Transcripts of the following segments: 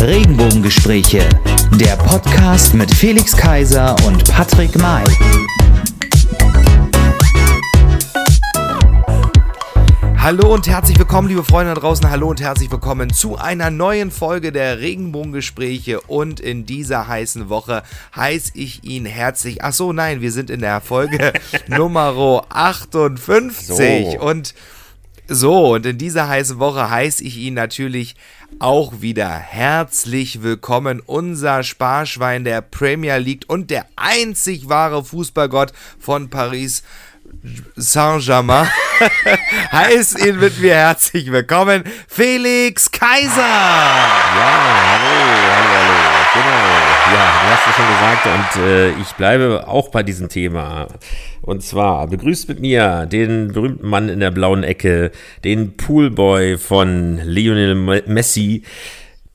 Regenbogengespräche, der Podcast mit Felix Kaiser und Patrick May. Hallo und herzlich willkommen, liebe Freunde da draußen. Hallo und herzlich willkommen zu einer neuen Folge der Regenbogengespräche. Und in dieser heißen Woche heiße ich ihn herzlich. Ach so, nein, wir sind in der Folge Nummer 58. So. Und so, und in dieser heißen Woche heiße ich ihn natürlich auch wieder herzlich willkommen. Unser Sparschwein der Premier League und der einzig wahre Fußballgott von Paris. Saint-Germain heißt ihn mit mir herzlich willkommen, Felix Kaiser. Ja, hallo, hallo, hallo. Genau. Ja, du hast es schon gesagt und äh, ich bleibe auch bei diesem Thema. Und zwar begrüßt mit mir den berühmten Mann in der blauen Ecke, den Poolboy von Lionel Me- Messi,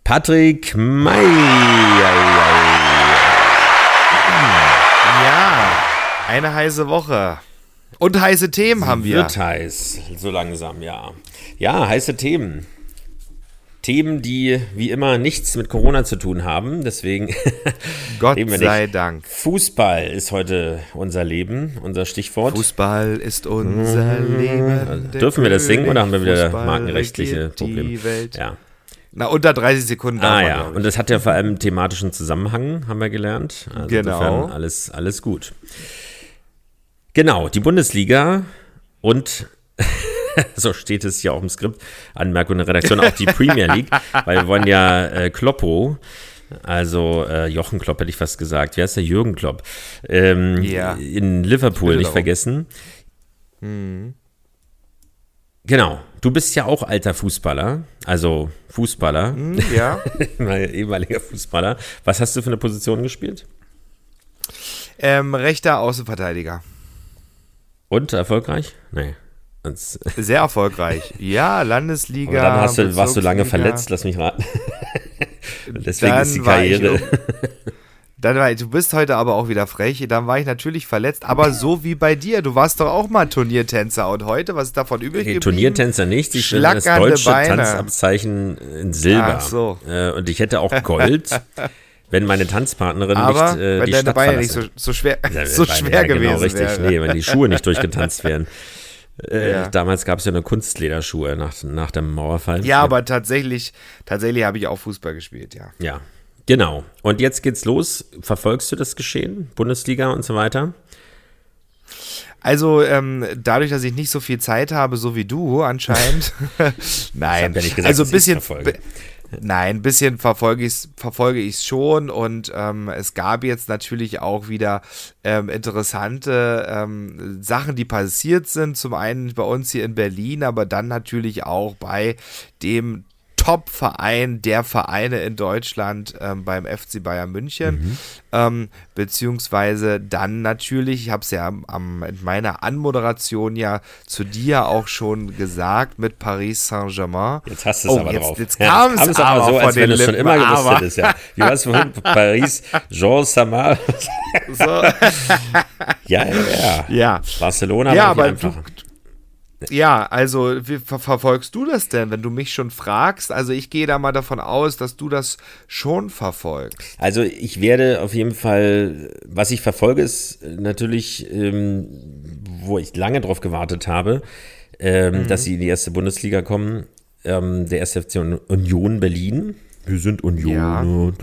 Patrick May. Ja, eine heiße Woche. Und heiße Themen haben wir. Wird heiß, so langsam, ja. Ja, heiße Themen. Themen, die wie immer nichts mit Corona zu tun haben. Deswegen Gott sei. Dank. Fußball ist heute unser Leben, unser Stichwort. Fußball ist unser Leben. Also, dürfen wir das singen oder haben wir wieder Fußball markenrechtliche Probleme? Die Welt. Ja. Na, unter 30 Sekunden. Ah ja, und das hat ja vor allem einen thematischen Zusammenhang, haben wir gelernt. Also Genau. insofern alles, alles gut. Genau, die Bundesliga und so steht es ja auch im Skript, Anmerkung der Redaktion, auch die Premier League, weil wir wollen ja äh, Kloppo, also äh, Jochen Klopp hätte ich fast gesagt, wie heißt der Jürgen Klopp, ähm, Ja. in Liverpool nicht vergessen. Genau, du bist ja auch alter Fußballer, also Fußballer, Hm, ja. mein ehemaliger Fußballer. Was hast du für eine Position gespielt? ähm, rechter Außenverteidiger. Und erfolgreich? Nee. Sehr erfolgreich. Ja, Landesliga. Aber dann hast du, warst du lange verletzt, lass mich raten. Deswegen Dann ist die Karriere. Dann war, du bist heute aber auch wieder frech. Dann war ich natürlich verletzt, aber so wie bei dir. Du warst doch auch mal Turniertänzer und heute, was ist davon übrig Nee, geblieben? Turniertänzer nicht. Ich bin das deutsche Beine. Tanzabzeichen in Silber. Ach so. Äh, Und ich hätte auch Gold, wenn meine Tanzpartnerin Aber nicht äh, wenn die deine Stadt Beine nicht so, so schwer, Ja, so Beine, schwer ja, gewesen genau, richtig. wäre. Nee, wenn die Schuhe nicht durchgetanzt wären. Äh, Ja. Damals gab es ja nur Kunstlederschuhe nach, nach dem Mauerfall. Ja, aber tatsächlich, tatsächlich habe ich auch Fußball gespielt, ja. Ja, genau. Und jetzt geht's los. Verfolgst du das Geschehen? Bundesliga und so weiter? Also ähm, dadurch, dass ich nicht so viel Zeit habe, so wie du anscheinend. Nein, ja gesagt, also ein bisschen. Nein, ein bisschen verfolge ich es verfolge ich's schon und ähm, es gab jetzt natürlich auch wieder ähm, interessante ähm, Sachen, die passiert sind. Zum einen bei uns hier in Berlin, aber dann natürlich auch bei dem Top-Verein der Vereine in Deutschland ähm, beim FC Bayern München. Mhm. Ähm, beziehungsweise dann natürlich, ich habe es ja am, am, in meiner Anmoderation ja zu dir auch schon gesagt, mit Paris Saint-Germain. Jetzt hast du es Oh, aber jetzt- drauf. jetzt Ja, kam's kam's aber so, von als wenn du es schon immer gewusst aber- hättest. Ja. Wie war es vorhin? Paris, Jean Samar. So. ja, ja, ja. ja. Barcelona Ja, war aber du, einfacher. Ja, also wie ver verfolgst du das denn, wenn du mich schon fragst? Also ich gehe da mal davon aus, dass du das schon verfolgst. Also ich werde auf jeden Fall, was ich verfolge, ist natürlich, ähm, wo ich lange drauf gewartet habe, ähm, Mhm. dass sie in die erste Bundesliga kommen. Ähm, der erste FC Union Berlin. Wir sind Union. Ja. Und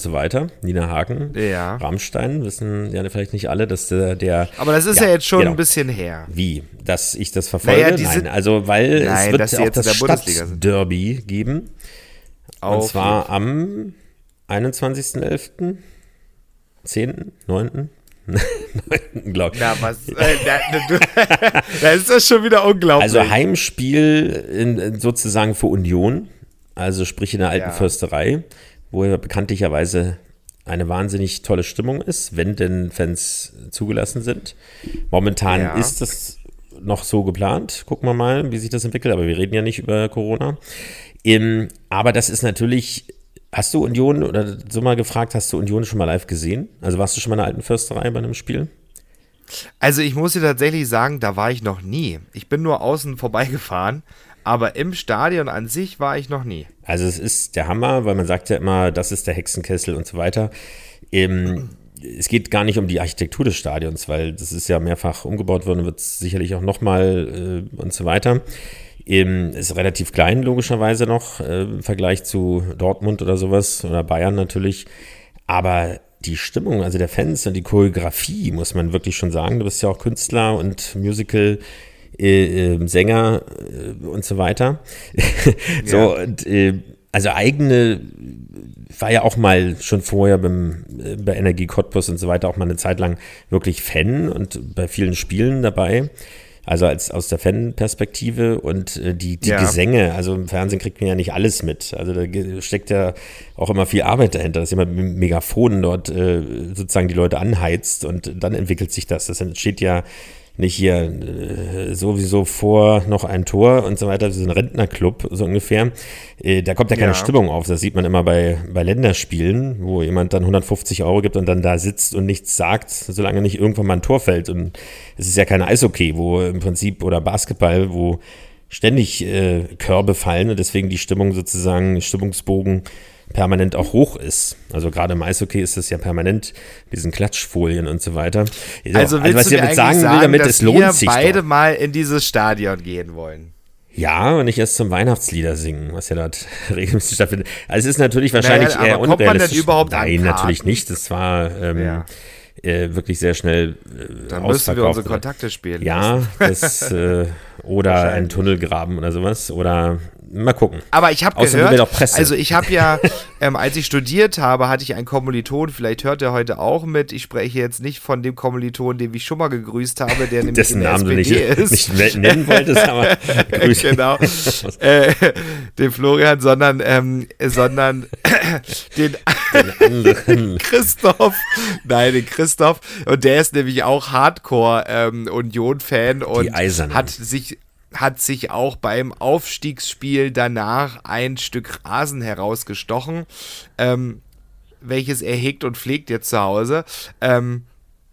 so weiter. Nina Haken. Ja. Rammstein. Wissen ja vielleicht nicht alle, dass der, der Aber das ist ja, jetzt schon genau. ein bisschen her. Wie? Dass ich das verfolge? Naja, Nein, sind- also weil Nein, es wird auch das der Bundesliga sind. Stadtderby geben. Und Auf zwar am 21.11., 10., 9., 9. glaube ich. Na, was? Äh, da, ist das schon wieder unglaublich. Also Heimspiel in sozusagen für Union, also sprich in der alten Ja. Försterei, wo ja bekanntlicherweise eine wahnsinnig tolle Stimmung ist, wenn denn Fans zugelassen sind. Momentan Ja. ist das noch so geplant. Gucken wir mal, wie sich das entwickelt, aber wir reden ja nicht über Corona. Ähm, aber das ist natürlich, hast du Union oder so mal gefragt, hast du Union schon mal live gesehen? Also warst du schon mal in der alten Försterei bei einem Spiel? Also ich muss dir tatsächlich sagen, da war ich noch nie. Ich bin nur außen vorbeigefahren, aber im Stadion an sich war ich noch nie. Also es ist der Hammer, weil man sagt ja immer, das ist der Hexenkessel und so weiter. Ähm, es geht gar nicht um die Architektur des Stadions, weil das ist ja mehrfach umgebaut worden, wird sicherlich auch nochmal äh, und so weiter. Ähm, ist relativ klein, logischerweise noch, äh, im Vergleich zu Dortmund oder sowas oder Bayern natürlich. Aber die Stimmung, also der Fans und die Choreografie, muss man wirklich schon sagen. Du bist ja auch Künstler und Musical. Äh, äh, Sänger äh, und so weiter. so, ja. und, äh, also eigene war ja auch mal schon vorher beim, äh, bei Energie Cottbus und so weiter auch mal eine Zeit lang wirklich Fan und bei vielen Spielen dabei. Also als aus der Fan-Perspektive und äh, die, die ja. Gesänge, also im Fernsehen kriegt man ja nicht alles mit. Also da steckt ja auch immer viel Arbeit dahinter, dass jemand mit Megafonen dort äh, sozusagen die Leute anheizt und dann entwickelt sich das. Das entsteht ja nicht hier äh, sowieso vor noch ein Tor und so weiter, so ein Rentnerclub, so ungefähr. Äh, da kommt ja keine ja. Stimmung auf. Das sieht man immer bei, bei Länderspielen, wo jemand dann 150 Euro gibt und dann da sitzt und nichts sagt, solange nicht irgendwann mal ein Tor fällt. Und es ist ja kein Eishockey, wo im Prinzip, oder Basketball, wo ständig äh, Körbe fallen und deswegen die Stimmung sozusagen, Stimmungsbogen permanent auch hoch ist. Also gerade im Eishockey ist das ja permanent, diesen Klatschfolien und so weiter. So, also, also was ich damit sagen, will, damit dass es lohnt wir sich beide doch. mal in dieses Stadion gehen wollen. Ja, und nicht erst zum Weihnachtslieder singen, was ja dort regelmäßig stattfindet. Also es ist natürlich wahrscheinlich naja, eher unrealistisch. Man denn überhaupt Nein, natürlich nicht. Das war ähm, ja. äh, wirklich sehr schnell äh, Dann müssen wir unsere Kontakte spielen. Ja, das, äh, oder ein Tunnelgraben oder sowas. Oder mal gucken. Aber ich habe gehört, also ich habe ja, ähm, als ich studiert habe, hatte ich einen Kommiliton, vielleicht hört er heute auch mit. Ich spreche jetzt nicht von dem Kommiliton, den ich schon mal gegrüßt habe, der nämlich Dessen in der Namen SPD du nicht, ist. nicht nennen wolltest, aber grüß. genau. äh, den Florian, sondern, ähm, sondern den, den anderen. Christoph. Nein, den Christoph. Und der ist nämlich auch Hardcore-Union-Fan ähm, und hat sich hat sich auch beim Aufstiegsspiel danach ein Stück Rasen herausgestochen, ähm, welches er hegt und pflegt jetzt zu Hause. Ähm,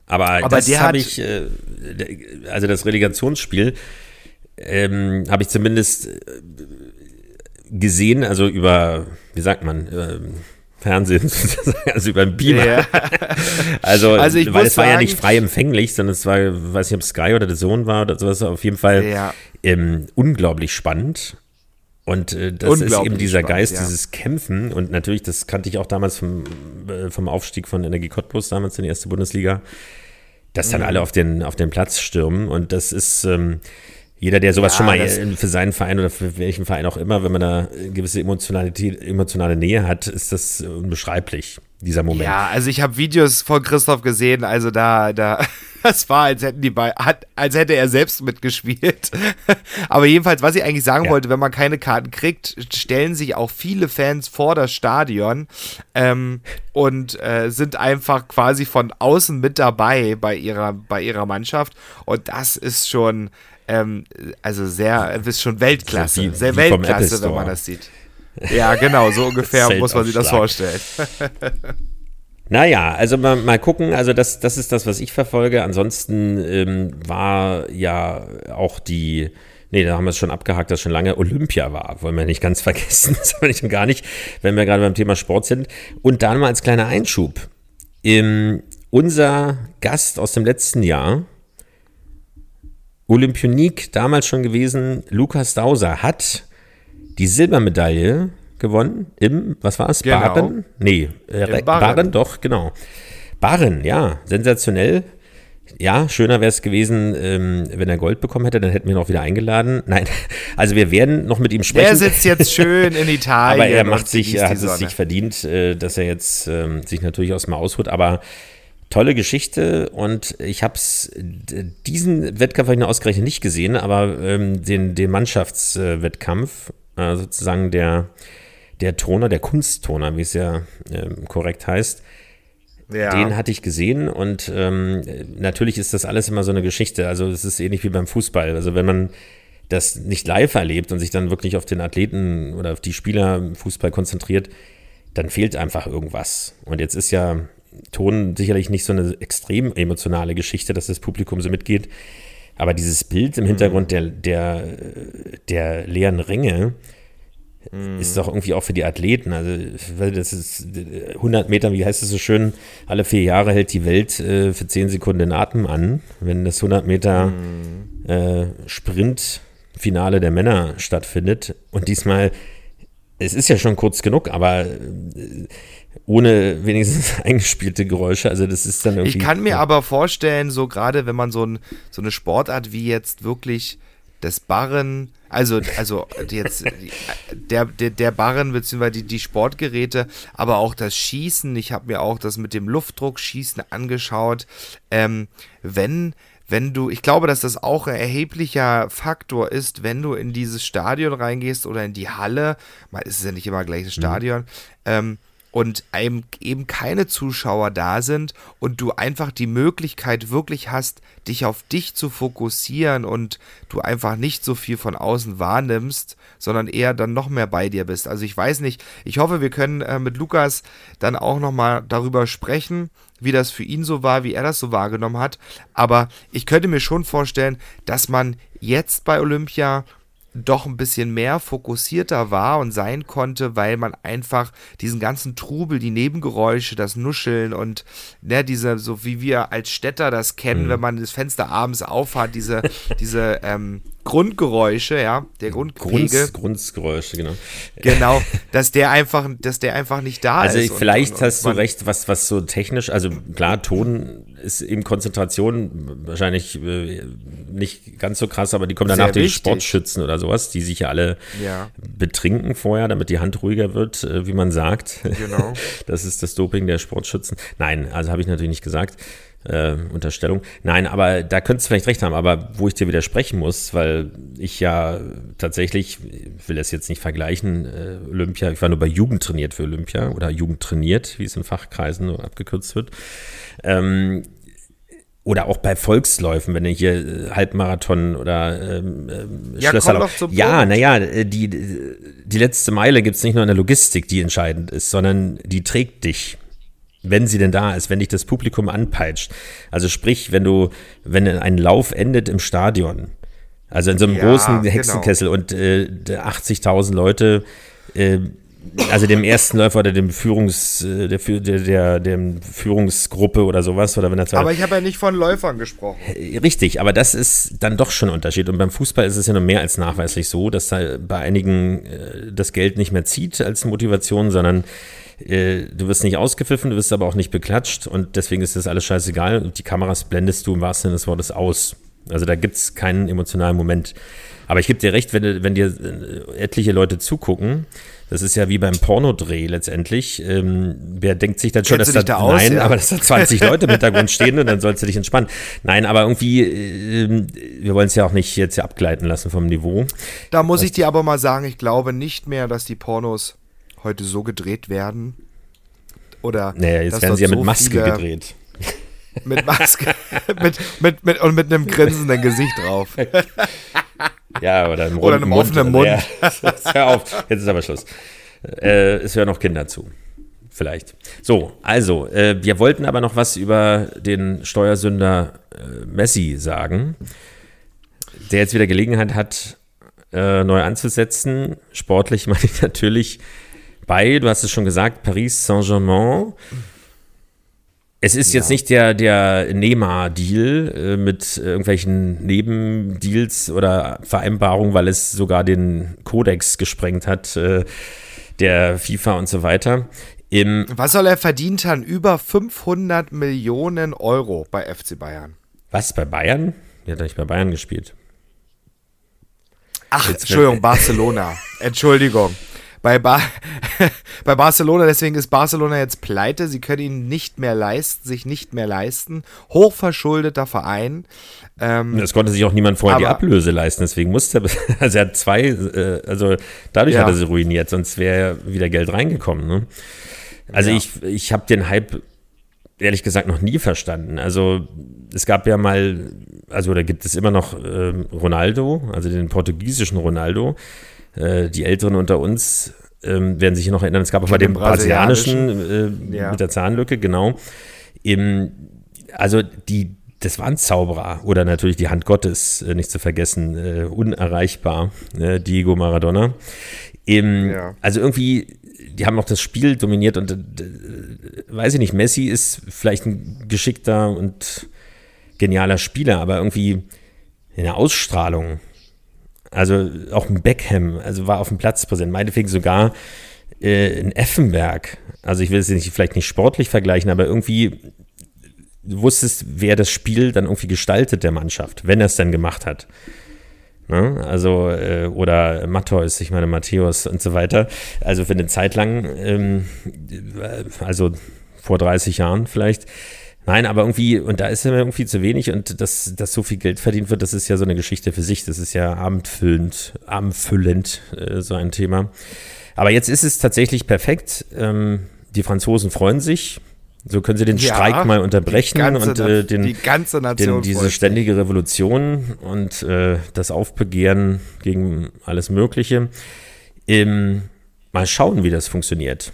aber, aber das habe ich, äh, also das Relegationsspiel, ähm, habe ich zumindest äh, gesehen, also über, wie sagt man, Fernsehen, also über den Beamer. Ja. Also, also ich weil es war ja nicht frei empfänglich, sondern es war, weiß nicht, ob Sky oder der Sohn war oder sowas, auf jeden Fall ja. ähm, unglaublich spannend. Und äh, das ist eben dieser spannend, Geist, ja. dieses Kämpfen. Und natürlich, das kannte ich auch damals vom, äh, vom Aufstieg von Energie Cottbus, damals in die erste Bundesliga, dass dann mhm. alle auf den, auf den Platz stürmen. Und das ist, ähm, jeder, der sowas ja, schon mal für seinen Verein oder für welchen Verein auch immer, wenn man da eine gewisse Emotionalität, emotionale Nähe hat, ist das unbeschreiblich, dieser Moment. Ja, also ich habe Videos von Christoph gesehen, also da, da, das war, als hätten die bei, als hätte er selbst mitgespielt. Aber jedenfalls, was ich eigentlich sagen ja. wollte, wenn man keine Karten kriegt, stellen sich auch viele Fans vor das Stadion ähm, und äh, sind einfach quasi von außen mit dabei bei ihrer, bei ihrer Mannschaft. Und das ist schon, ähm, also sehr, ist schon Weltklasse, wie, sehr wie Weltklasse, wenn man das sieht. Ja, genau, so ungefähr muss man sich das vorstellen. Naja, also mal, mal gucken, also das, das ist das, was ich verfolge. Ansonsten ähm, war ja auch die, nee, da haben wir es schon abgehakt, dass schon lange Olympia war, wollen wir nicht ganz vergessen, das haben wir nicht gar nicht, wenn wir gerade beim Thema Sport sind. Und dann mal als kleiner Einschub. Ähm, unser Gast aus dem letzten Jahr, Olympionik damals schon gewesen, Lukas Dauser hat die Silbermedaille gewonnen im, was war es, genau. Baren? Nee, äh, Baren. Baren, doch, genau. Baren, ja, sensationell. Ja, schöner wäre es gewesen, ähm, wenn er Gold bekommen hätte, dann hätten wir ihn auch wieder eingeladen. Nein, also wir werden noch mit ihm sprechen. Er sitzt jetzt schön in Italien. aber er macht sich, er hat es sich verdient, äh, dass er jetzt äh, sich natürlich aus dem Ausruht, aber tolle Geschichte und ich habe es, diesen Wettkampf habe ich nur ausgerechnet nicht gesehen, aber ähm, den, den Mannschaftswettkampf, äh, sozusagen der, der Toner, der Kunsttoner, wie es ja ähm, korrekt heißt, ja. Den hatte ich gesehen und ähm, natürlich ist das alles immer so eine Geschichte. Also es ist ähnlich wie beim Fußball. Also wenn man das nicht live erlebt und sich dann wirklich auf den Athleten oder auf die Spieler im Fußball konzentriert, dann fehlt einfach irgendwas. Und jetzt ist ja Ton sicherlich nicht so eine extrem emotionale Geschichte, dass das Publikum so mitgeht. Aber dieses Bild im Hintergrund der, der, der leeren Ränge mhm. ist doch irgendwie auch für die Athleten. Also, das ist 100 Meter, wie heißt es so schön, alle vier Jahre hält die Welt äh, für 10 Sekunden den Atem an. Wenn das 100 Meter mhm. äh, Sprintfinale der Männer stattfindet und diesmal es ist ja schon kurz genug, aber äh, ohne wenigstens eingespielte Geräusche. Also das ist dann irgendwie. Ich kann mir aber vorstellen, so gerade wenn man so, ein, so eine Sportart wie jetzt wirklich das Barren, also, also jetzt der, der, der Barren beziehungsweise die, die Sportgeräte, aber auch das Schießen, ich habe mir auch das mit dem Luftdruckschießen angeschaut. Ähm, wenn wenn du, ich glaube, dass das auch ein erheblicher Faktor ist, wenn du in dieses Stadion reingehst oder in die Halle, mal ist es ja nicht immer gleich das mhm. Stadion, mhm. ähm, und einem eben keine Zuschauer da sind und du einfach die Möglichkeit wirklich hast, dich auf dich zu fokussieren und du einfach nicht so viel von außen wahrnimmst, sondern eher dann noch mehr bei dir bist. Also ich weiß nicht, ich hoffe, wir können äh, mit Lukas dann auch nochmal darüber sprechen, wie das für ihn so war, wie er das so wahrgenommen hat. Aber ich könnte mir schon vorstellen, dass man jetzt bei Olympia doch ein bisschen mehr fokussierter war und sein konnte, weil man einfach diesen ganzen Trubel, die Nebengeräusche, das Nuscheln und ne, diese, so wie wir als Städter das kennen, mhm. wenn man das Fenster abends aufhat, diese, diese ähm, Grundgeräusche, ja, der Grundpegel. Grunz, Grundgeräusche, genau. Genau, dass der einfach, dass der einfach nicht da also ist. Also vielleicht und, und, hast du recht, was, was so technisch, also klar, Ton ist eben Konzentration wahrscheinlich äh, nicht ganz so krass, aber die kommen danach die Sportschützen oder sowas, die sich ja alle ja. betrinken vorher, damit die Hand ruhiger wird, äh, wie man sagt. Genau. Das ist das Doping der Sportschützen. Nein, also habe ich natürlich nicht gesagt äh, Unterstellung. Nein, aber da könntest du vielleicht recht haben, aber wo ich dir widersprechen muss, weil ich ja tatsächlich, ich will das jetzt nicht vergleichen, äh, Olympia, ich war nur bei Jugend trainiert für Olympia oder Jugend trainiert, wie es in Fachkreisen so abgekürzt wird. Ähm, oder auch bei Volksläufen, wenn du hier äh, Halbmarathon oder ähm, äh, ja, Schlösserlauf. Ja, naja, äh, die, die letzte Meile gibt es nicht nur in der Logistik, die entscheidend ist, sondern die trägt dich wenn sie denn da ist, wenn dich das Publikum anpeitscht. Also sprich, wenn du, wenn ein Lauf endet im Stadion, also in so einem ja, großen genau. Hexenkessel genau. und äh, 80.000 Leute, äh, also dem ersten Läufer oder dem Führungs, äh, der, der, der, der Führungsgruppe oder sowas. Oder wenn das aber ich habe ja nicht von Läufern gesprochen. Äh, richtig, aber das ist dann doch schon ein Unterschied. Und beim Fußball ist es ja noch mehr als nachweislich so, dass da bei einigen äh, das Geld nicht mehr zieht als Motivation, sondern äh, du wirst nicht ausgepfiffen, du wirst aber auch nicht beklatscht und deswegen ist das alles scheißegal und die Kameras blendest du im wahrsten Sinne des Wortes aus. Also da gibt es keinen emotionalen Moment. Aber ich gebe dir recht, wenn, wenn dir äh, etliche Leute zugucken, das ist ja wie beim Pornodreh letztendlich. Ähm, wer denkt sich dann schon, dass da, da aus, nein, ja. aber dass da 20 Leute im Hintergrund stehen und dann sollst du dich entspannen. Nein, aber irgendwie, äh, wir wollen es ja auch nicht jetzt hier abgleiten lassen vom Niveau. Da muss ich dir aber mal sagen, ich glaube nicht mehr, dass die Pornos heute so gedreht werden. Oder naja, jetzt werden sie ja mit so Maske gedreht. Mit Maske mit, mit, mit, und mit einem grinsenden Gesicht drauf. Ja, oder, einem, oder einem Mund, offenen Mund. Ja, hör auf, jetzt ist aber Schluss. Äh, es hören noch Kinder zu. Vielleicht. So, also, äh, wir wollten aber noch was über den Steuersünder äh, Messi sagen, der jetzt wieder Gelegenheit hat, äh, neu anzusetzen. Sportlich meine ich natürlich bei, du hast es schon gesagt, Paris Saint-Germain. Es ist ja. jetzt nicht der, der Neymar-Deal äh, mit irgendwelchen Nebendeals oder Vereinbarungen, weil es sogar den Kodex gesprengt hat, äh, der FIFA und so weiter. Im Was soll er verdient haben? Über 500 Millionen Euro bei FC Bayern. Was, bei Bayern? Der hat nicht bei Bayern gespielt. Ach, Jetzt Entschuldigung, Barcelona. Entschuldigung bei, ba bei Barcelona, deswegen ist Barcelona jetzt pleite. Sie können ihn nicht mehr leisten, sich nicht mehr leisten. Hochverschuldeter Verein. Ähm, das konnte sich auch niemand vorher die Ablöse leisten, deswegen musste er, also er hat zwei, äh, also dadurch ja. hat er sie ruiniert, sonst wäre wieder Geld reingekommen. Ne? Also ja. ich, ich habe den Hype ehrlich gesagt noch nie verstanden. Also es gab ja mal, also da gibt es immer noch ähm, Ronaldo, also den portugiesischen Ronaldo, äh, die Älteren unter uns ähm, werden sich noch erinnern, es gab auch mal den brasilianischen, äh, ja. mit der Zahnlücke, genau. Im, also die, das war ein Zauberer. Oder natürlich die Hand Gottes, äh, nicht zu vergessen, äh, unerreichbar, äh, Diego Maradona. Eben, ja. Also irgendwie, die haben auch das Spiel dominiert und äh, weiß ich nicht, Messi ist vielleicht ein geschickter und genialer Spieler, aber irgendwie in der Ausstrahlung, also auch ein Beckham, also war auf dem Platz präsent, meinetwegen sogar äh, ein Effenberg. Also ich will es nicht, vielleicht nicht sportlich vergleichen, aber irgendwie du wusstest, wer das Spiel dann irgendwie gestaltet der Mannschaft, wenn er es dann gemacht hat. Ne? Also, äh, oder Matthäus, ich meine Matthäus und so weiter. Also für eine Zeit lang, ähm, also vor 30 Jahren vielleicht. Nein, aber irgendwie, und da ist er irgendwie zu wenig und dass, dass so viel Geld verdient wird, das ist ja so eine Geschichte für sich. Das ist ja abendfüllend, abendfüllend, äh, so ein Thema. Aber jetzt ist es tatsächlich perfekt. Ähm, die Franzosen freuen sich. So können sie den ja, Streik mal unterbrechen und äh, den, die ganze Nation den, diese ständige Revolution und äh, das Aufbegehren gegen alles Mögliche. Ähm, mal schauen, wie das funktioniert.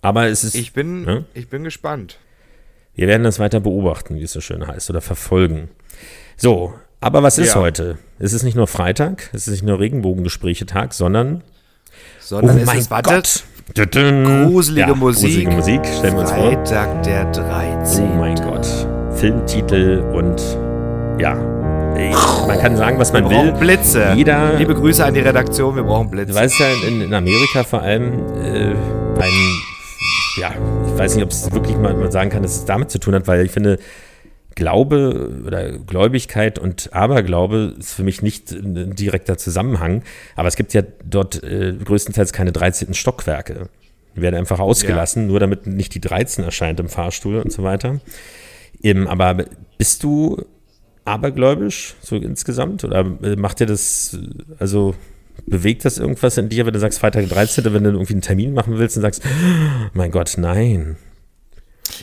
Aber es ist. Ich bin, ne? ich bin gespannt. Wir werden das weiter beobachten, wie es so schön heißt, oder verfolgen. So, aber was ist ja. heute? Es ist nicht nur Freitag, es ist nicht nur Regenbogengespräche-Tag, sondern. Sondern oh es ist, wartet, Gruselige ja, Musik. Gruselige Musik, stellen wir uns vor. Freitag der 13. Oh mein Gott. Filmtitel und ja, man kann sagen, was man wir will. Blitze. Jeder, Liebe Grüße an die Redaktion, wir brauchen Blitze. Du weißt ja, in, in Amerika vor allem äh, ein, ja, ich weiß nicht, ob es wirklich mal sagen kann, dass es damit zu tun hat, weil ich finde, Glaube oder Gläubigkeit und Aberglaube ist für mich nicht ein direkter Zusammenhang. Aber es gibt ja dort äh, größtenteils keine 13. Stockwerke. Die werden einfach ausgelassen, ja. nur damit nicht die 13 erscheint im Fahrstuhl und so weiter. Eben, aber bist du abergläubisch so insgesamt? Oder äh, macht dir das, also bewegt das irgendwas in dir, wenn du sagst Freitag 13., wenn du irgendwie einen Termin machen willst und sagst, oh mein Gott, nein,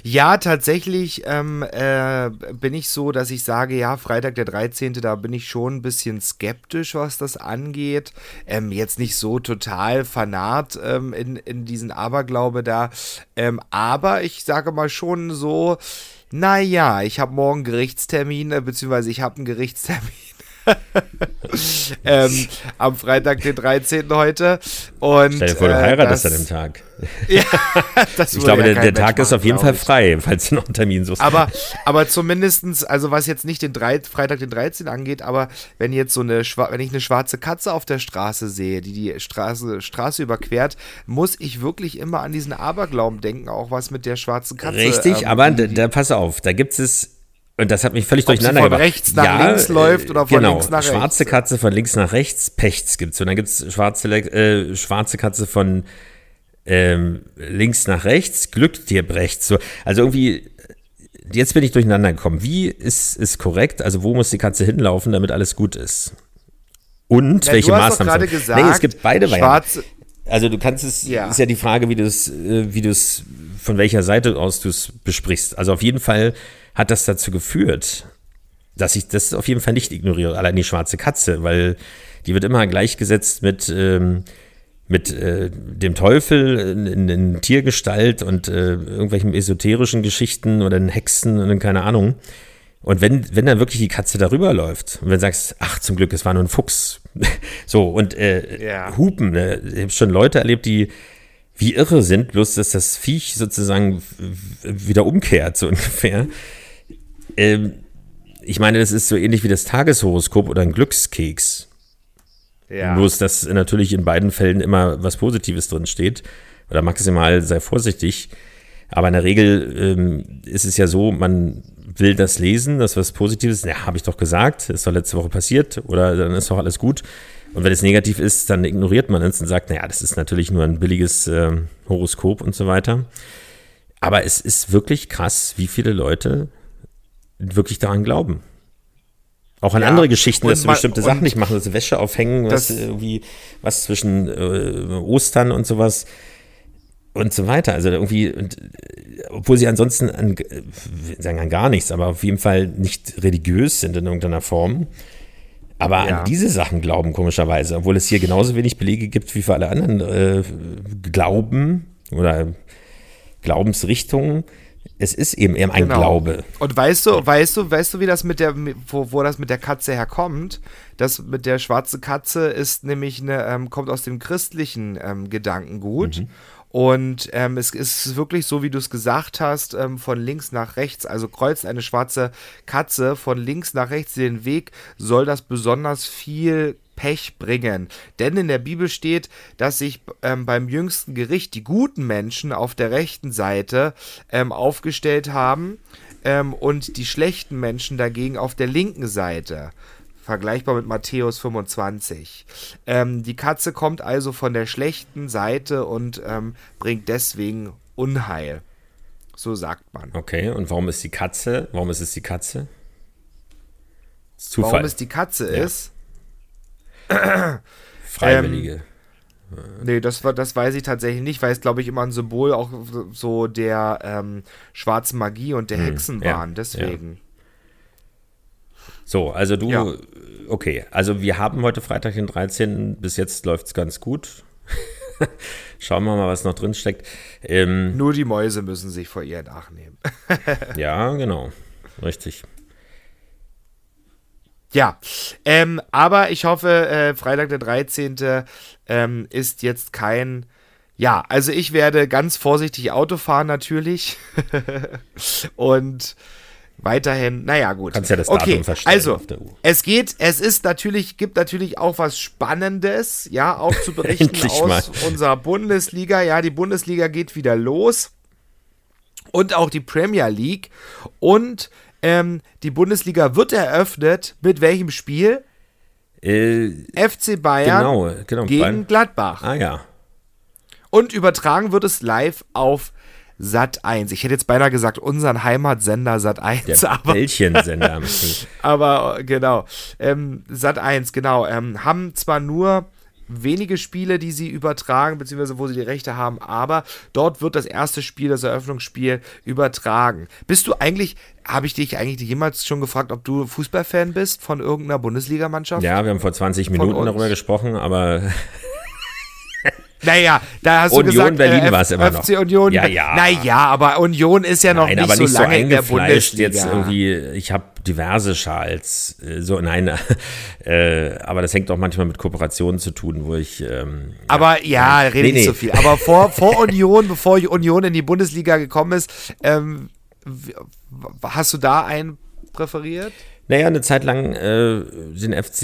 ja, tatsächlich ähm, äh, bin ich so, dass ich sage, ja, Freitag der 13., da bin ich schon ein bisschen skeptisch, was das angeht. Ähm, jetzt nicht so total fanat ähm, in, in diesen Aberglaube da. Ähm, aber ich sage mal schon so, naja, ich habe morgen Gerichtstermin, beziehungsweise ich habe einen Gerichtstermin ähm, am Freitag, den 13. heute. Und, Stell dir vor, du äh, heiratest an dem Tag. ja, das ich glaube, ja der, der Tag machen, ist auf jeden Fall frei, falls du noch einen Termin suchst. Aber, aber zumindestens, also was jetzt nicht den 3, Freitag, den 13. angeht, aber wenn jetzt so eine, wenn ich eine schwarze Katze auf der Straße sehe, die die Straße, Straße überquert, muss ich wirklich immer an diesen Aberglauben denken, auch was mit der schwarzen Katze. Richtig, ähm, aber da, da pass auf, da gibt es und das hat mich völlig Ob durcheinander gebracht. Von rechts nach ja, links läuft oder von genau, links nach rechts. Schwarze Katze von links nach rechts, Pechts gibt's. Und dann gibt's schwarze, äh, schwarze Katze von ähm, links nach rechts, Glück dir brecht. So, also irgendwie, jetzt bin ich durcheinander gekommen. Wie ist es korrekt? Also wo muss die Katze hinlaufen, damit alles gut ist? Und ja, welche Maßnahmen? Sind? Gesagt, nee, es gibt beide Varianten. Also du kannst es, ja. ist ja die Frage, wie du es, äh, wie du es, von welcher Seite aus du es besprichst. Also auf jeden Fall hat das dazu geführt, dass ich das auf jeden Fall nicht ignoriere, allein die schwarze Katze, weil die wird immer gleichgesetzt mit, ähm, mit äh, dem Teufel in, in, in Tiergestalt und äh, irgendwelchen esoterischen Geschichten oder in Hexen und in keine Ahnung. Und wenn, wenn dann wirklich die Katze darüber läuft und wenn du sagst, ach, zum Glück, es war nur ein Fuchs. so, und äh, ja. Hupen, ne? ich habe schon Leute erlebt, die wie irre sind, bloß dass das Viech sozusagen wieder umkehrt, so ungefähr. Ähm, ich meine, das ist so ähnlich wie das Tageshoroskop oder ein Glückskeks. Ja. Bloß, dass natürlich in beiden Fällen immer was Positives drin steht. Oder maximal sei vorsichtig. Aber in der Regel ähm, ist es ja so, man will das lesen, das was Positives. Ja, habe ich doch gesagt, ist doch letzte Woche passiert. Oder dann ist doch alles gut. Und wenn es negativ ist, dann ignoriert man es und sagt, naja, das ist natürlich nur ein billiges äh, Horoskop und so weiter. Aber es ist wirklich krass, wie viele Leute wirklich daran glauben. Auch an ja, andere Geschichten, dass du bestimmte Sachen nicht machen, dass sie Wäsche aufhängen, was irgendwie, was zwischen äh, Ostern und sowas und so weiter. Also irgendwie, und, obwohl sie ansonsten an, sagen an gar nichts, aber auf jeden Fall nicht religiös sind in irgendeiner Form. Aber ja. an diese Sachen glauben, komischerweise, obwohl es hier genauso wenig Belege gibt wie für alle anderen äh, Glauben oder Glaubensrichtungen Es ist eben eher ein genau. Glaube. Und weißt du, weißt du, weißt du, wie das mit der, wo, wo das mit der Katze herkommt? Das mit der schwarzen Katze ist nämlich eine, ähm, kommt aus dem christlichen ähm, Gedankengut. Mhm. Und ähm, es ist wirklich so, wie du es gesagt hast, ähm, von links nach rechts. Also kreuzt eine schwarze Katze von links nach rechts den Weg, soll das besonders viel Pech bringen. Denn in der Bibel steht, dass sich ähm, beim jüngsten Gericht die guten Menschen auf der rechten Seite ähm, aufgestellt haben ähm, und die schlechten Menschen dagegen auf der linken Seite vergleichbar mit Matthäus 25. Ähm, die Katze kommt also von der schlechten Seite und ähm, bringt deswegen Unheil. So sagt man. Okay, und warum ist die Katze? Warum ist es die Katze? Zufall. Warum es die Katze ist? Freiwillige. Ähm, nee, das, das weiß ich tatsächlich nicht, weil es, glaube ich, immer ein Symbol auch so der ähm, schwarzen Magie und der hm, Hexen waren. Ja, deswegen. Ja. So, also du, ja. okay, also wir haben heute Freitag den 13. Bis jetzt läuft es ganz gut. Schauen wir mal, was noch drin steckt. Ähm, Nur die Mäuse müssen sich vor ihr nachnehmen. ja, genau. Richtig. Ja, ähm, aber ich hoffe, äh, Freitag der 13. Ähm, ist jetzt kein. Ja, also ich werde ganz vorsichtig Auto fahren natürlich. Und weiterhin, naja, gut. Kannst ja das Datum okay, verstellen also, auf der Uhr. Es geht, es ist natürlich, gibt natürlich auch was Spannendes, ja, auch zu berichten aus mal. unserer Bundesliga. Ja, die Bundesliga geht wieder los. Und auch die Premier League. Und ähm, die Bundesliga wird eröffnet mit welchem Spiel? Äh, FC Bayern genau, genau, gegen Bayern. Gladbach. Ah ja. Und übertragen wird es live auf Sat 1. Ich hätte jetzt beinahe gesagt, unseren Heimatsender Sat 1. Der aber, Bällchensender. aber genau. Ähm, Sat 1, genau. Ähm, haben zwar nur wenige Spiele, die sie übertragen, beziehungsweise wo sie die Rechte haben, aber dort wird das erste Spiel, das Eröffnungsspiel, übertragen. Bist du eigentlich, habe ich dich eigentlich jemals schon gefragt, ob du Fußballfan bist von irgendeiner Bundesligamannschaft? Ja, wir haben vor 20 Minuten darüber gesprochen, aber naja, da hast Union du gesagt, Berlin äh, war es immer FC noch. Union. Ja, ja. Naja, aber Union ist ja noch nein, nicht, so nicht lange so in der Bundesliga. Jetzt irgendwie, ich habe diverse Schals, äh, so nein, äh, aber das hängt auch manchmal mit Kooperationen zu tun, wo ich. Ähm, aber ja, ja rede nee, nicht nee. so viel. Aber vor, vor Union, bevor Union in die Bundesliga gekommen ist, ähm, hast du da einen präferiert? Naja, eine Zeit lang äh, den FC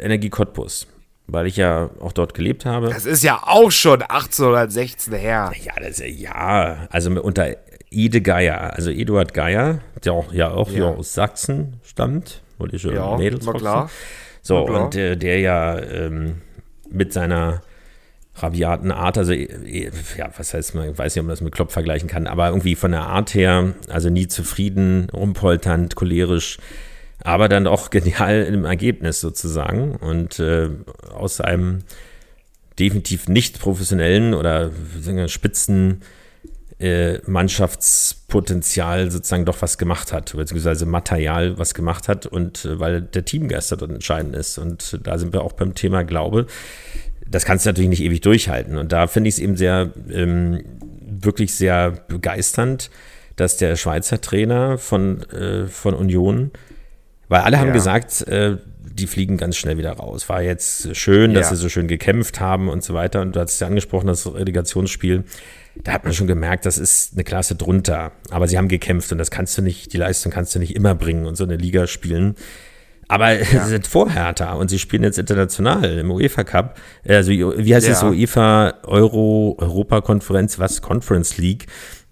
Energie Cottbus weil ich ja auch dort gelebt habe. Das ist ja auch schon 1816 her. Ja, das ja, also unter Ide Geier, also Eduard Geier, der auch, ja auch ja. aus Sachsen stammt, wollte ich schon ja, Mädels war klar. So, und äh, der ja ähm, mit seiner rabiaten Art, also äh, ja, was heißt man, ich weiß nicht, ob man das mit Klopp vergleichen kann, aber irgendwie von der Art her, also nie zufrieden, rumpolternd, cholerisch, aber dann auch genial im Ergebnis sozusagen. Und äh, aus einem definitiv nicht professionellen oder Spitzen äh, Mannschaftspotenzial sozusagen doch was gemacht hat, beziehungsweise Material was gemacht hat und äh, weil der Teamgeist dort entscheidend ist. Und da sind wir auch beim Thema Glaube. Das kannst du natürlich nicht ewig durchhalten. Und da finde ich es eben sehr, ähm, wirklich sehr begeisternd, dass der Schweizer Trainer von, äh, von Union weil alle haben ja. gesagt, äh, die fliegen ganz schnell wieder raus. War jetzt schön, dass ja. sie so schön gekämpft haben und so weiter. Und du hast ja angesprochen, das Relegationsspiel. Da hat man schon gemerkt, das ist eine Klasse drunter. Aber sie haben gekämpft und das kannst du nicht, die Leistung kannst du nicht immer bringen und so eine Liga spielen. Aber ja. sie sind vorhärter und sie spielen jetzt international im UEFA Cup. Also, wie heißt ja. es? UEFA Euro, Europa-Konferenz, was? Conference League.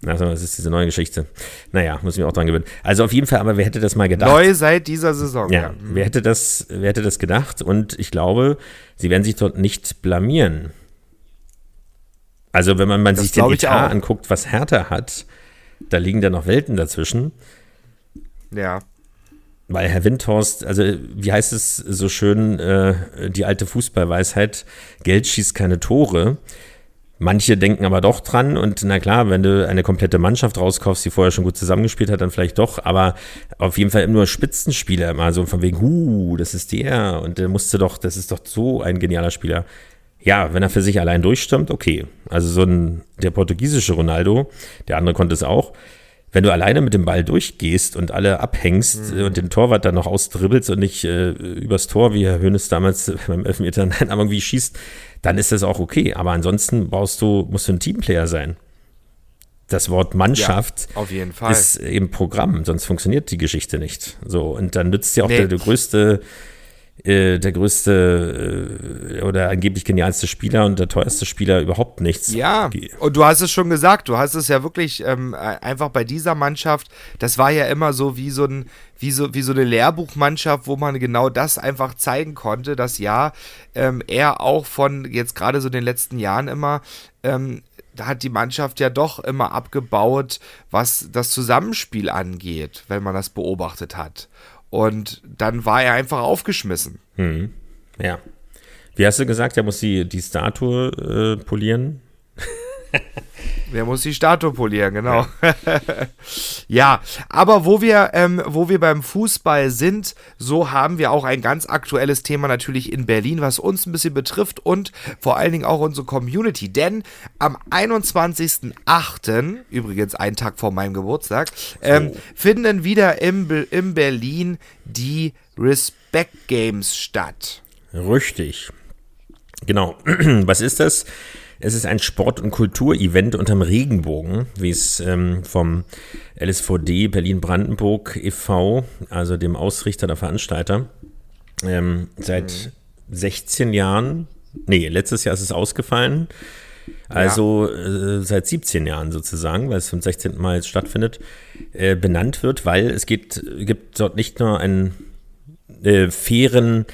Also, das ist diese neue Geschichte. Naja, muss ich mir auch dran gewöhnen. Also auf jeden Fall, aber wer hätte das mal gedacht? Neu seit dieser Saison. Ja, ja. wer hätte das, wer hätte das gedacht? Und ich glaube, sie werden sich dort nicht blamieren. Also wenn man, man sich den Etat anguckt, was Hertha hat, da liegen da noch Welten dazwischen. Ja. Weil Herr Windhorst, also wie heißt es so schön, äh, die alte Fußballweisheit, Geld schießt keine Tore. Manche denken aber doch dran und na klar, wenn du eine komplette Mannschaft rauskaufst, die vorher schon gut zusammengespielt hat, dann vielleicht doch, aber auf jeden Fall nur Spitzenspieler, mal so von wegen, huh, das ist der und der musste doch, das ist doch so ein genialer Spieler. Ja, wenn er für sich allein durchstimmt, okay. Also so ein, der portugiesische Ronaldo, der andere konnte es auch, wenn du alleine mit dem Ball durchgehst und alle abhängst mhm. und den Torwart dann noch ausdribbelst und nicht äh, übers Tor, wie Herr Hönes damals beim Elfmeter, nein, aber irgendwie schießt, dann ist das auch okay. Aber ansonsten brauchst du, musst du ein Teamplayer sein. Das Wort Mannschaft ja, ist im Programm, sonst funktioniert die Geschichte nicht. So, und dann nützt ja auch nee. der, der größte äh, der größte äh, oder angeblich genialste Spieler und der teuerste Spieler überhaupt nichts. Ja, und du hast es schon gesagt, du hast es ja wirklich ähm, einfach bei dieser Mannschaft, das war ja immer so wie so ein, wie so, wie so eine Lehrbuchmannschaft, wo man genau das einfach zeigen konnte, dass ja, ähm, er auch von jetzt gerade so den letzten Jahren immer ähm, da hat die Mannschaft ja doch immer abgebaut, was das Zusammenspiel angeht, wenn man das beobachtet hat. Und dann war er einfach aufgeschmissen. Hm. Ja. Wie hast du gesagt, er muss die, die Statue äh, polieren? Der muss die Statue polieren, genau. Ja, ja aber wo wir, ähm, wo wir beim Fußball sind, so haben wir auch ein ganz aktuelles Thema natürlich in Berlin, was uns ein bisschen betrifft und vor allen Dingen auch unsere Community. Denn am 21.08., übrigens einen Tag vor meinem Geburtstag, ähm, oh. finden wieder im, im Berlin die Respect Games statt. Richtig. Genau. Was ist das? Es ist ein Sport- und Kulturevent unterm Regenbogen, wie es ähm, vom LSVD Berlin-Brandenburg e.V., also dem Ausrichter der Veranstalter, ähm, seit mhm. 16 Jahren, nee, letztes Jahr ist es ausgefallen, also ja. äh, seit 17 Jahren sozusagen, weil es zum 16. Mal stattfindet, äh, benannt wird, weil es geht, gibt dort nicht nur einen äh, fairen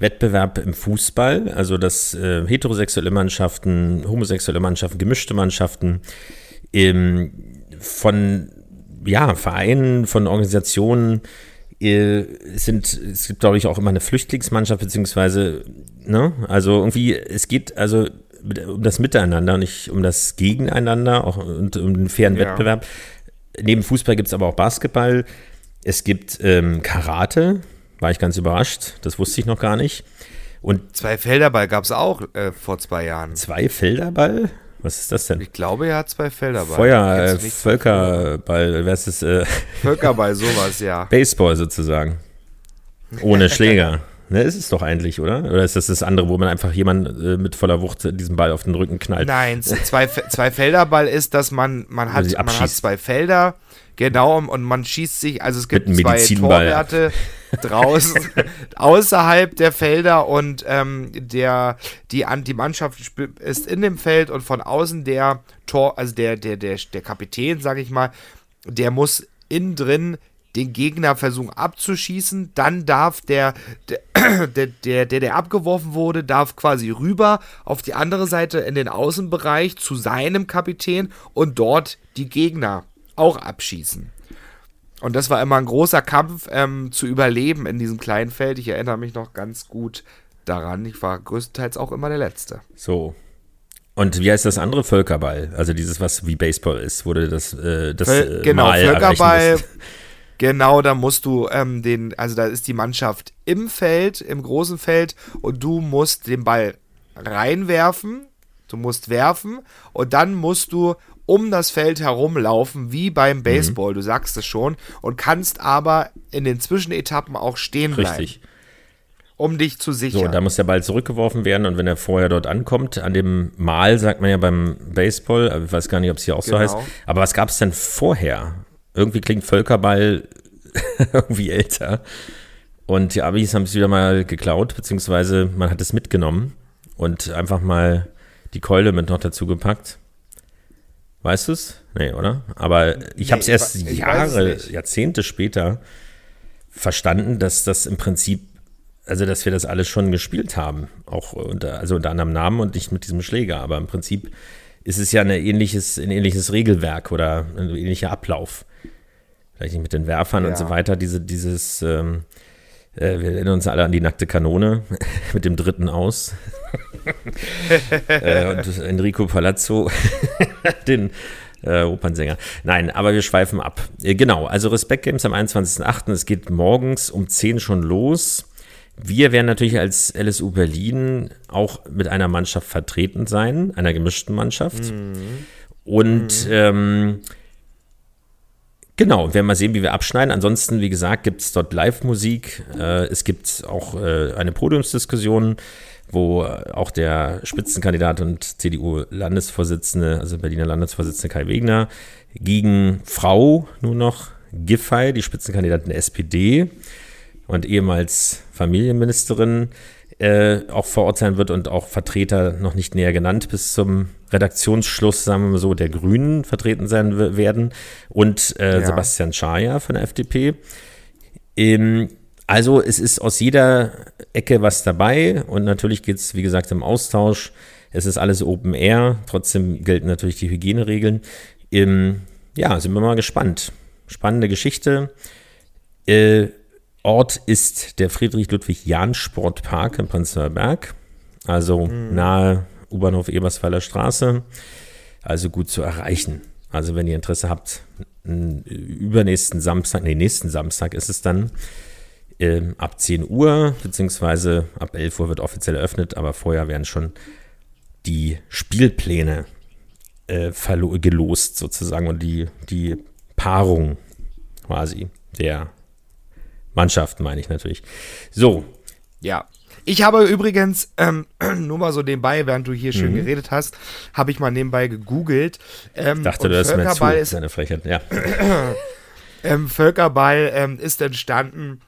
Wettbewerb im Fußball, also dass äh, heterosexuelle Mannschaften, homosexuelle Mannschaften, gemischte Mannschaften ähm, von ja, Vereinen, von Organisationen äh, sind, es gibt, glaube ich, auch immer eine Flüchtlingsmannschaft, beziehungsweise, ne, also irgendwie, es geht also um das Miteinander, nicht um das Gegeneinander auch, und um den fairen ja. Wettbewerb. Neben Fußball gibt es aber auch Basketball, es gibt ähm, Karate, war ich ganz überrascht. Das wusste ich noch gar nicht. Und zwei Felderball gab es auch äh, vor zwei Jahren. Zwei Felderball? Was ist das denn? Ich glaube, er hat zwei Felderball. Feuer, äh, Völkerball, wer ist das? Äh, Völkerball, sowas, ja. Baseball sozusagen. Ohne Schläger. Ne, ist es doch eigentlich, oder? Oder ist das das andere, wo man einfach jemand äh, mit voller Wucht diesen Ball auf den Rücken knallt? Nein, zwei, zwei Felderball ist, dass man, man, hat, man hat zwei Felder, genau, und man schießt sich, also es gibt zwei Torwerte draußen, außerhalb der Felder und ähm, der, die, die Mannschaft ist in dem Feld und von außen der Tor, also der, der, der, der Kapitän, sag ich mal, der muss innen drin den Gegner versuchen abzuschießen, dann darf der, der, der, der, der abgeworfen wurde, darf quasi rüber auf die andere Seite in den Außenbereich zu seinem Kapitän und dort die Gegner auch abschießen. Und das war immer ein großer Kampf ähm, zu überleben in diesem kleinen Feld. Ich erinnere mich noch ganz gut daran. Ich war größtenteils auch immer der Letzte. So. Und wie heißt das andere Völkerball? Also dieses, was wie Baseball ist, wurde das, äh, das Völ genau, Mal Völkerball. Genau, da musst du ähm, den, also da ist die Mannschaft im Feld, im großen Feld und du musst den Ball reinwerfen, du musst werfen und dann musst du um das Feld herumlaufen, wie beim mhm. Baseball, mhm. du sagst es schon, und kannst aber in den Zwischenetappen auch stehen bleiben. Richtig. Um dich zu sichern. So, da muss der Ball zurückgeworfen werden und wenn er vorher dort ankommt, an dem Mal sagt man ja beim Baseball, ich weiß gar nicht, ob es hier auch genau. so heißt, aber was gab es denn vorher? Irgendwie klingt Völkerball irgendwie älter. Und die Abis haben es wieder mal geklaut, beziehungsweise man hat es mitgenommen und einfach mal die Keule mit noch dazu gepackt. Weißt du es? Nee, oder? Aber ich nee, habe es erst Jahre, Jahrzehnte später verstanden, dass das im Prinzip, also dass wir das alles schon gespielt haben. Auch unter, also unter anderem Namen und nicht mit diesem Schläger. Aber im Prinzip ist es ja ein ähnliches, ein ähnliches Regelwerk oder ein ähnlicher Ablauf vielleicht nicht mit den Werfern ja. und so weiter, diese, dieses, ähm, äh, wir erinnern uns alle an die nackte Kanone mit dem dritten aus. äh, und Enrico Palazzo, den äh, Opernsänger. Nein, aber wir schweifen ab. Äh, genau, also Respect Games am 21.08. Es geht morgens um 10 schon los. Wir werden natürlich als LSU Berlin auch mit einer Mannschaft vertreten sein, einer gemischten Mannschaft. Mhm. Und mhm. Ähm, Genau, wir werden mal sehen, wie wir abschneiden. Ansonsten, wie gesagt, gibt es dort Live-Musik. Äh, es gibt auch äh, eine Podiumsdiskussion, wo auch der Spitzenkandidat und CDU-Landesvorsitzende, also Berliner Landesvorsitzende Kai Wegner, gegen Frau nur noch Giffey, die Spitzenkandidatin der SPD und ehemals Familienministerin, äh, auch vor Ort sein wird und auch Vertreter noch nicht näher genannt bis zum Redaktionsschluss, sagen wir mal so, der Grünen vertreten sein werden und äh, ja. Sebastian Schaja von der FDP. Ähm, also es ist aus jeder Ecke was dabei und natürlich geht es, wie gesagt, im Austausch. Es ist alles Open Air, trotzdem gelten natürlich die Hygieneregeln. Ähm, ja, sind wir mal gespannt. Spannende Geschichte. Äh, Ort ist der Friedrich-Ludwig-Jahn-Sportpark in Prenzlauer Berg, also mhm. nahe U-Bahnhof Ebersweiler Straße, also gut zu erreichen. Also wenn ihr Interesse habt, übernächsten Samstag, nee, nächsten Samstag ist es dann äh, ab 10 Uhr, beziehungsweise ab 11 Uhr wird offiziell eröffnet, aber vorher werden schon die Spielpläne äh, gelost sozusagen und die, die Paarung quasi der Mannschaften meine ich natürlich. So. Ja. Ich habe übrigens, ähm, nur mal so nebenbei, während du hier schön mhm. geredet hast, habe ich mal nebenbei gegoogelt. Ähm, ich dachte, du hast mir zu, ist, seine Frechheit, ja. ähm, Völkerball ähm, ist entstanden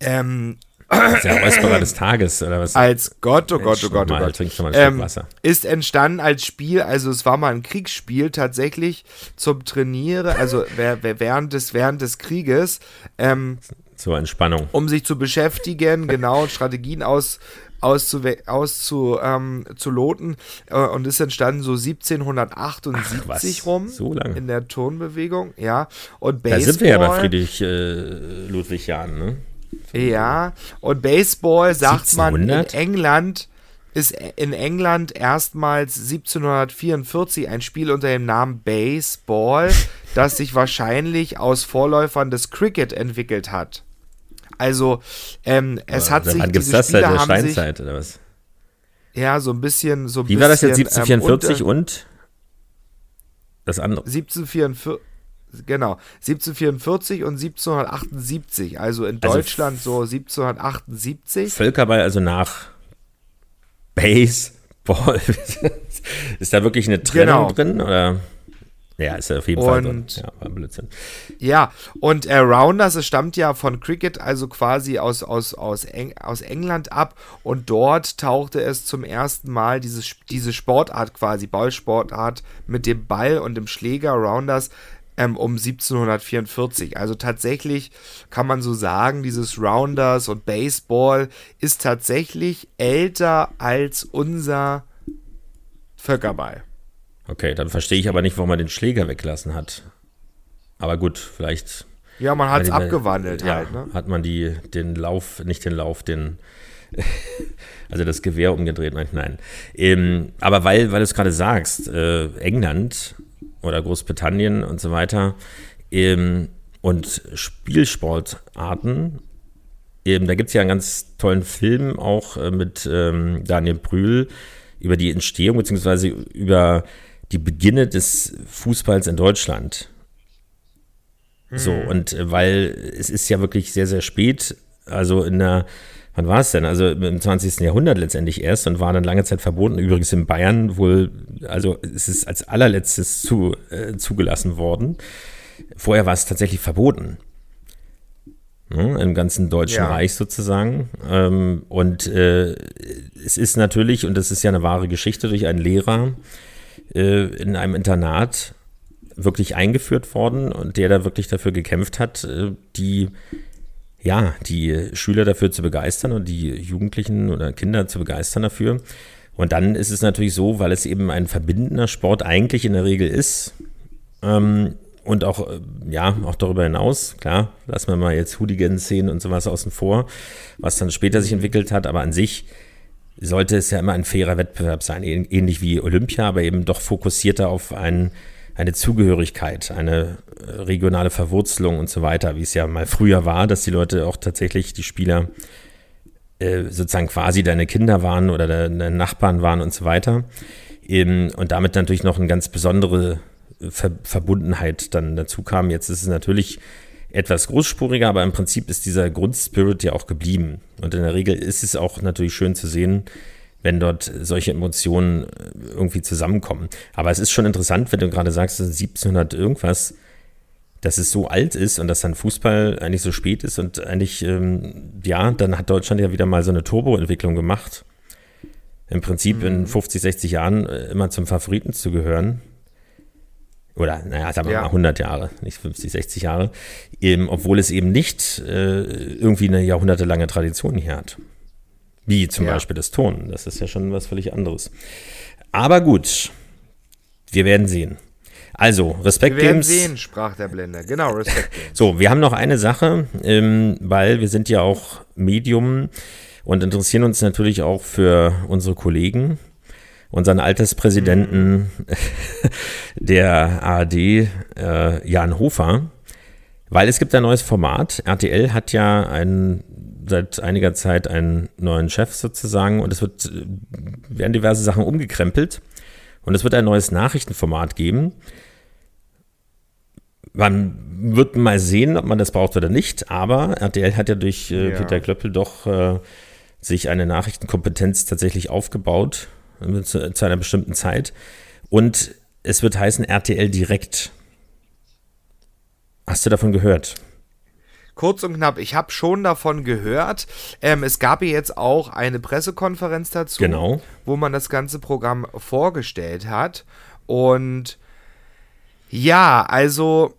ähm, das ist ja Räusperer des Tages, oder was? Als Gott, oh Gott, oh Gott, oh Gott. Trinkst du mal ein ähm, Wasser. Ist entstanden als Spiel, also es war mal ein Kriegsspiel tatsächlich zum Trainieren, also während des, während des Krieges. Ähm, Zur Entspannung. Um sich zu beschäftigen, genau, Strategien aus, auszuloten auszu, ähm, zu loten, äh, und ist entstanden so 1778 Ach, rum. So lange. In der Tonbewegung, ja. Und Baseball. Da sind wir ja bei Friedrich äh, Ludwig Jahn, ne? Ja, und Baseball sagt 1700? man in England ist in England erstmals 1744 ein Spiel unter dem Namen Baseball, das sich wahrscheinlich aus Vorläufern des Cricket entwickelt hat. Also ähm, es hat sich wann gibt's das Spiele seit der Steinzeit sich, oder was? Ja, so ein bisschen so ein Wie bisschen, war das jetzt 1744 ähm, und, und das andere? 1744 Genau, 1744 und 1778, also in also Deutschland so 1778. Völkerball, also nach Baseball. ist da wirklich eine Trennung genau. drin? Oder? Ja, ist ja auf jeden und, Fall drin. Ja, war Blödsinn. Ja, und äh, Rounders, es stammt ja von Cricket, also quasi aus, aus, aus, Eng aus England ab. Und dort tauchte es zum ersten Mal dieses, diese Sportart quasi, Ballsportart mit dem Ball und dem Schläger Rounders ähm, um 1744. Also tatsächlich kann man so sagen, dieses Rounders und Baseball ist tatsächlich älter als unser Völkerball. Okay, dann verstehe ich aber nicht, warum man den Schläger weggelassen hat. Aber gut, vielleicht. Ja, man hat es abgewandelt ja, halt, ne? Hat man die, den Lauf, nicht den Lauf, den. also das Gewehr umgedreht, nein. nein. Ähm, aber weil, weil du es gerade sagst, äh, England oder Großbritannien und so weiter. Ähm, und Spielsportarten. Ähm, da gibt es ja einen ganz tollen Film auch äh, mit ähm, Daniel Brühl über die Entstehung bzw. über die Beginne des Fußballs in Deutschland. So, mhm. und äh, weil es ist ja wirklich sehr, sehr spät, also in der wann war es denn? Also im 20. Jahrhundert letztendlich erst und war dann lange Zeit verboten. Übrigens in Bayern wohl, also es ist als allerletztes zu, äh, zugelassen worden. Vorher war es tatsächlich verboten. Ne, Im ganzen Deutschen ja. Reich sozusagen. Ähm, und äh, es ist natürlich, und das ist ja eine wahre Geschichte, durch einen Lehrer äh, in einem Internat wirklich eingeführt worden und der da wirklich dafür gekämpft hat, äh, die ja, die Schüler dafür zu begeistern und die Jugendlichen oder Kinder zu begeistern dafür. Und dann ist es natürlich so, weil es eben ein verbindender Sport eigentlich in der Regel ist. Ähm, und auch, äh, ja, auch darüber hinaus, klar, lassen wir mal jetzt Hooligan-Szenen und sowas außen vor, was dann später sich entwickelt hat, aber an sich sollte es ja immer ein fairer Wettbewerb sein, ähnlich wie Olympia, aber eben doch fokussierter auf einen eine Zugehörigkeit, eine äh, regionale Verwurzelung und so weiter, wie es ja mal früher war, dass die Leute auch tatsächlich, die Spieler, äh, sozusagen quasi deine Kinder waren oder deine Nachbarn waren und so weiter. und damit natürlich noch eine ganz besondere Ver Verbundenheit dann dazu kam. Jetzt ist es natürlich etwas großspuriger, aber im Prinzip ist dieser Grundspirit ja auch geblieben. Und in der Regel ist es auch natürlich schön zu sehen, wenn dort solche Emotionen äh, irgendwie zusammenkommen. Aber es ist schon interessant, wenn du gerade sagst, 1700 irgendwas, dass es so alt ist und dass dann Fußball eigentlich so spät ist und eigentlich, ähm, ja, dann hat Deutschland ja wieder mal so eine Turboentwicklung gemacht. Im Prinzip mhm. in 50, 60 Jahren äh, immer zum Favoriten zu gehören. Oder, naja, sagen wir ja. mal 100 Jahre, nicht 50, 60 Jahre. Eben, obwohl es eben nicht äh, irgendwie eine jahrhundertelange Tradition hier hat. Wie zum ja. Beispiel das Ton. Das ist ja schon was völlig anderes. Aber gut, wir werden sehen. Also, Respekt Wir werden Games. sehen, sprach der Blender. Genau, Respekt Games. so, wir haben noch eine Sache, ähm, weil wir sind ja auch Medium und interessieren uns natürlich auch für unsere Kollegen, unseren Alterspräsidenten mhm. der ARD, äh, Jan Hofer, weil es gibt ein neues Format. RTL hat ja ein, seit einiger Zeit einen neuen Chef sozusagen und es wird, äh, werden diverse Sachen umgekrempelt und es wird ein neues Nachrichtenformat geben. Man wird mal sehen, ob man das braucht oder nicht, aber RTL hat ja durch äh, ja. Peter Klöppel doch äh, sich eine Nachrichtenkompetenz tatsächlich aufgebaut äh, zu, zu einer bestimmten Zeit. Und es wird heißen RTL direkt. Hast du davon gehört? Kurz und knapp, ich habe schon davon gehört. Ähm, es gab ja jetzt auch eine Pressekonferenz dazu, genau. wo man das ganze Programm vorgestellt hat. Und ja, also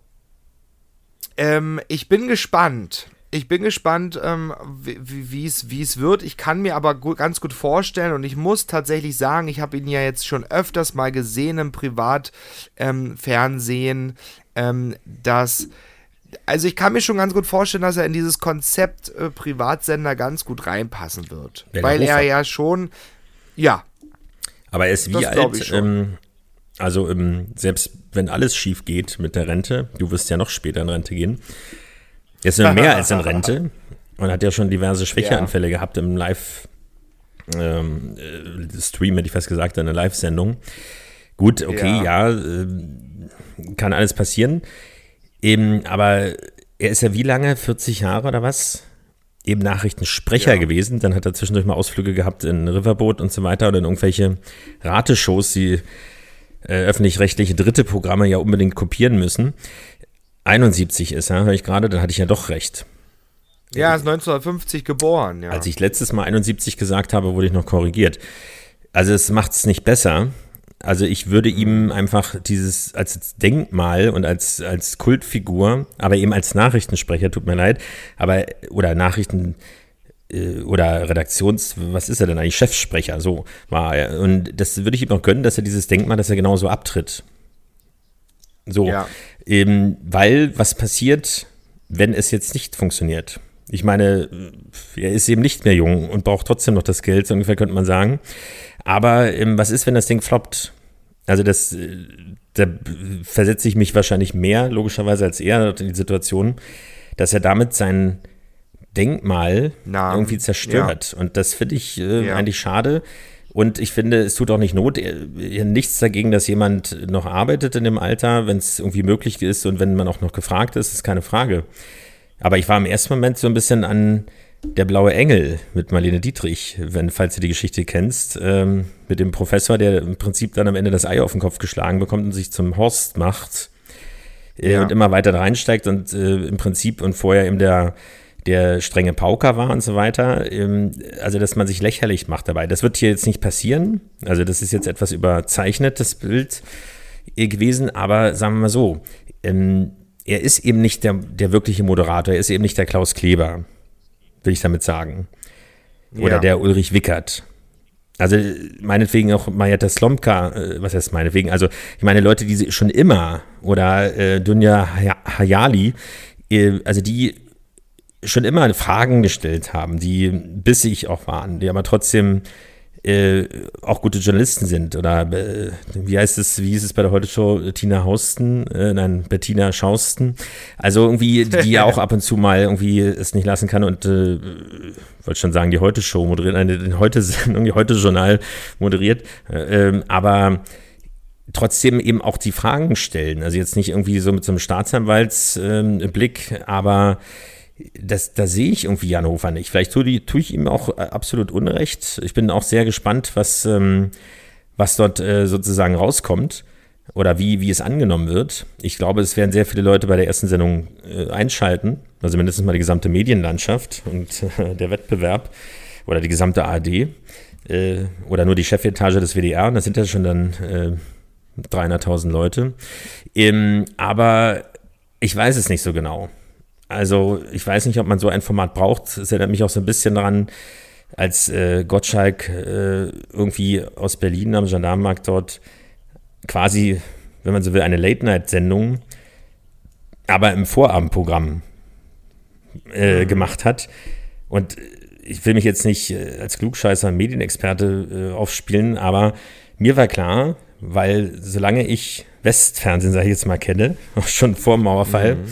ähm, ich bin gespannt. Ich bin gespannt, ähm, wie es wird. Ich kann mir aber gut, ganz gut vorstellen und ich muss tatsächlich sagen, ich habe ihn ja jetzt schon öfters mal gesehen im Privatfernsehen, ähm, ähm, dass also ich kann mir schon ganz gut vorstellen, dass er in dieses Konzept äh, Privatsender ganz gut reinpassen wird. Wenn weil er ja schon, ja. Aber er ist wie alt, ähm, also ähm, selbst wenn alles schief geht mit der Rente, du wirst ja noch später in Rente gehen, er ist ja mehr als in Rente und hat ja schon diverse Schwächeanfälle ja. gehabt im Live- ähm, äh, Stream, hätte ich fast gesagt, eine Live-Sendung. Gut, okay, ja, ja äh, kann alles passieren. Eben, aber er ist ja wie lange? 40 Jahre oder was? Eben Nachrichtensprecher ja. gewesen. Dann hat er zwischendurch mal Ausflüge gehabt in Riverboat und so weiter oder in irgendwelche Rateshows, die äh, öffentlich-rechtliche dritte Programme ja unbedingt kopieren müssen. 71 ist er, höre ich gerade, dann hatte ich ja doch recht. Ja, ist 1950 geboren, ja. Als ich letztes Mal 71 gesagt habe, wurde ich noch korrigiert. Also es macht es nicht besser. Also ich würde ihm einfach dieses als Denkmal und als, als Kultfigur, aber eben als Nachrichtensprecher, tut mir leid, aber oder Nachrichten äh, oder Redaktions, was ist er denn eigentlich, Chefsprecher, so war er. Und das würde ich ihm noch gönnen, dass er dieses Denkmal, dass er genauso abtritt. So, ja. eben, weil was passiert, wenn es jetzt nicht funktioniert? Ich meine, er ist eben nicht mehr jung und braucht trotzdem noch das Geld, so ungefähr könnte man sagen. Aber ähm, was ist, wenn das Ding floppt? Also das, äh, da versetze ich mich wahrscheinlich mehr, logischerweise, als er in die Situation, dass er damit sein Denkmal Namen. irgendwie zerstört. Ja. Und das finde ich äh, ja. eigentlich schade. Und ich finde, es tut auch nicht Not, äh, nichts dagegen, dass jemand noch arbeitet in dem Alter, wenn es irgendwie möglich ist und wenn man auch noch gefragt ist, ist keine Frage. Aber ich war im ersten Moment so ein bisschen an der blaue Engel mit Marlene Dietrich, wenn, falls du die Geschichte kennst, ähm, mit dem Professor, der im Prinzip dann am Ende das Ei auf den Kopf geschlagen bekommt und sich zum Horst macht äh, ja. und immer weiter reinsteigt und äh, im Prinzip und vorher eben der der strenge Pauker war und so weiter. Ähm, also, dass man sich lächerlich macht dabei. Das wird hier jetzt nicht passieren. Also, das ist jetzt etwas überzeichnetes Bild äh, gewesen, aber sagen wir mal so, ähm, er ist eben nicht der, der wirkliche Moderator, er ist eben nicht der Klaus Kleber, will ich damit sagen. Oder ja. der Ulrich Wickert. Also meinetwegen auch Marietta Slomka, äh, was heißt meinetwegen? Also ich meine Leute, die schon immer oder äh, Dunja Hayali, äh, also die schon immer Fragen gestellt haben, die bissig auch waren, die aber trotzdem äh, auch gute Journalisten sind. Oder äh, wie heißt es, wie hieß es bei der Heute-Show, Tina Hausten, äh, nein, Bettina Schausten. Also irgendwie, die ja auch ab und zu mal irgendwie es nicht lassen kann und äh, wollte schon sagen, die Heute-Show moderiert, eine Heute-Sendung, die Heute-Journal moderiert. Äh, ähm, aber trotzdem eben auch die Fragen stellen. Also jetzt nicht irgendwie so mit so einem Staatsanwaltsblick, ähm, aber das, da sehe ich irgendwie Jan Hofer nicht. Vielleicht tue, tue ich ihm auch äh, absolut Unrecht. Ich bin auch sehr gespannt, was, ähm, was dort äh, sozusagen rauskommt oder wie, wie es angenommen wird. Ich glaube, es werden sehr viele Leute bei der ersten Sendung äh, einschalten, also mindestens mal die gesamte Medienlandschaft und äh, der Wettbewerb oder die gesamte ARD äh, oder nur die Chefetage des WDR. Das sind ja schon dann 300.000 äh, Leute. Ähm, aber ich weiß es nicht so genau. Also ich weiß nicht, ob man so ein Format braucht. Es erinnert mich auch so ein bisschen daran, als äh, Gottschalk äh, irgendwie aus Berlin am Gendarmenmarkt dort quasi, wenn man so will, eine Late-Night-Sendung, aber im Vorabendprogramm äh, mhm. gemacht hat. Und ich will mich jetzt nicht äh, als klugscheißer Medienexperte äh, aufspielen, aber mir war klar, weil solange ich Westfernsehen, sage ich jetzt mal, kenne, auch schon vor dem Mauerfall, mhm.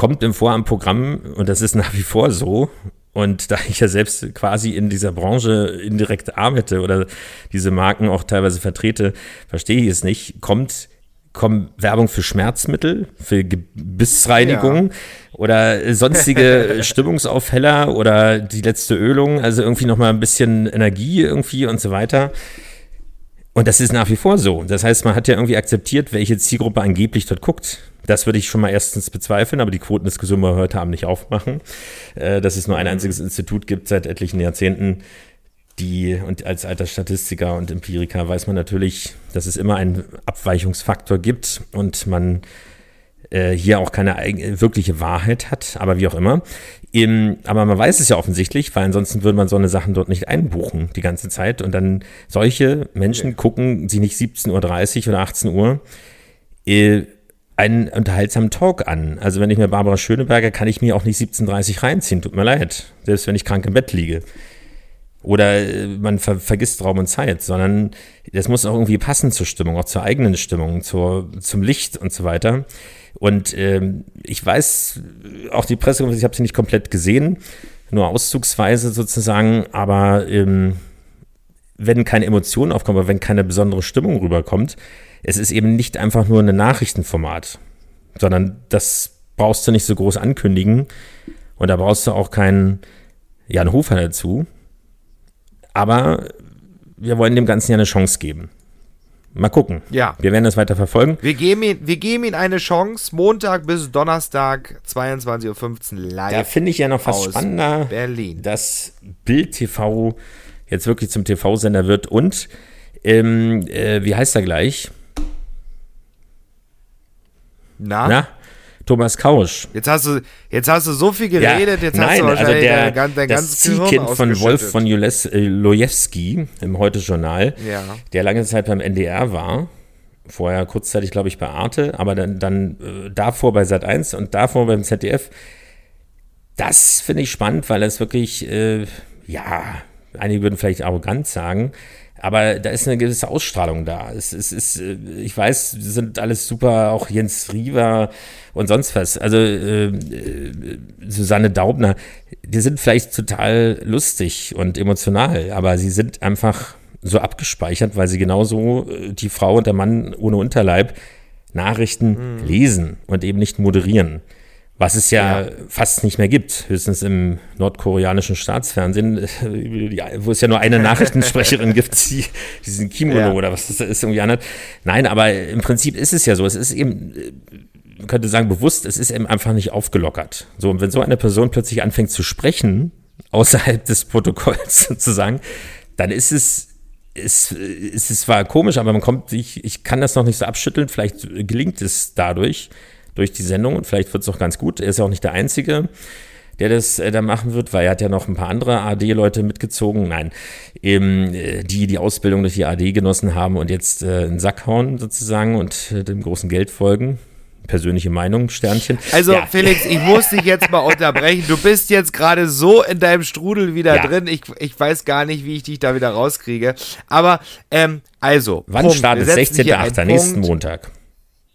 Kommt im Vorabendprogramm, und das ist nach wie vor so, und da ich ja selbst quasi in dieser Branche indirekt arbeite oder diese Marken auch teilweise vertrete, verstehe ich es nicht, kommt kommt Werbung für Schmerzmittel, für Gebissreinigung ja. oder sonstige Stimmungsaufheller oder die letzte Ölung, also irgendwie nochmal ein bisschen Energie irgendwie und so weiter. Und das ist nach wie vor so. Das heißt, man hat ja irgendwie akzeptiert, welche Zielgruppe angeblich dort guckt. Das würde ich schon mal erstens bezweifeln, aber die Quotendiskussion wir heute Abend nicht aufmachen. Äh, dass es nur ein einziges Institut gibt seit etlichen Jahrzehnten, die, und als alter Statistiker und Empiriker weiß man natürlich, dass es immer einen Abweichungsfaktor gibt und man äh, hier auch keine wirkliche Wahrheit hat, aber wie auch immer. Im, aber man weiß es ja offensichtlich, weil ansonsten würde man so eine Sachen dort nicht einbuchen die ganze Zeit. Und dann solche Menschen gucken sie nicht 17.30 Uhr oder 18 Uhr äh, einen unterhaltsamen Talk an. Also wenn ich mir Barbara Schöneberger, kann ich mir auch nicht 17.30 Uhr reinziehen, tut mir leid. Selbst wenn ich krank im Bett liege. Oder äh, man ver vergisst Raum und Zeit, sondern das muss auch irgendwie passen zur Stimmung, auch zur eigenen Stimmung, zur, zum Licht und so weiter. Und ähm, ich weiß, auch die Pressekonferenz, ich habe sie nicht komplett gesehen, nur auszugsweise sozusagen, aber ähm, wenn keine Emotionen aufkommen, wenn keine besondere Stimmung rüberkommt, es ist eben nicht einfach nur ein Nachrichtenformat, sondern das brauchst du nicht so groß ankündigen und da brauchst du auch keinen Jan Hofer dazu. Aber wir wollen dem Ganzen ja eine Chance geben. Mal gucken. Ja. Wir werden das weiter verfolgen. Wir geben ihm, wir geben ihm eine Chance. Montag bis Donnerstag, 22.15 Uhr live. Da finde ich ja noch fast spannender, Berlin. dass Bild TV jetzt wirklich zum TV-Sender wird und ähm, äh, wie heißt er gleich? Na? Na? Thomas Kausch. Jetzt hast du, jetzt hast du so viel geredet, ja, jetzt nein, hast du also wahrscheinlich also der, dein, dein das Ziehkind von Wolf von Jules, äh, Lojewski im Heute-Journal, ja. der lange Zeit beim NDR war, vorher kurzzeitig, glaube ich, bei Arte, aber dann, dann äh, davor bei Sat 1 und davor beim ZDF. Das finde ich spannend, weil es wirklich, äh, ja, einige würden vielleicht arrogant sagen, aber da ist eine gewisse Ausstrahlung da. Es, es ist, ich weiß, sind alles super, auch Jens Riewer und sonst was. Also äh, äh, Susanne Daubner, die sind vielleicht total lustig und emotional, aber sie sind einfach so abgespeichert, weil sie genauso äh, die Frau und der Mann ohne Unterleib Nachrichten mhm. lesen und eben nicht moderieren. Was es ja, ja, fast nicht mehr gibt, höchstens im nordkoreanischen Staatsfernsehen, wo es ja nur eine Nachrichtensprecherin gibt, die diesen Kimono ja. oder was das ist irgendwie anhat. Nein, aber im Prinzip ist es ja so. Es ist eben, man könnte sagen, bewusst, es ist eben einfach nicht aufgelockert. So, und wenn so eine Person plötzlich anfängt zu sprechen, außerhalb des Protokolls sozusagen, dann ist es es, es ist zwar komisch, aber man kommt, ich, ich kann das noch nicht so abschütteln, vielleicht gelingt es dadurch durch die Sendung und vielleicht wird es auch ganz gut. Er ist ja auch nicht der Einzige, der das äh, da machen wird, weil er hat ja noch ein paar andere AD-Leute mitgezogen. Nein, eben äh, die die Ausbildung durch die AD genossen haben und jetzt äh, einen Sack hauen sozusagen und äh, dem großen Geld folgen persönliche Meinung, Sternchen. Also ja. Felix, ich muss dich jetzt mal unterbrechen. Du bist jetzt gerade so in deinem Strudel wieder ja. drin. Ich, ich weiß gar nicht, wie ich dich da wieder rauskriege. Aber ähm, also. Wann Punkt. startet 16.8. nächsten Montag?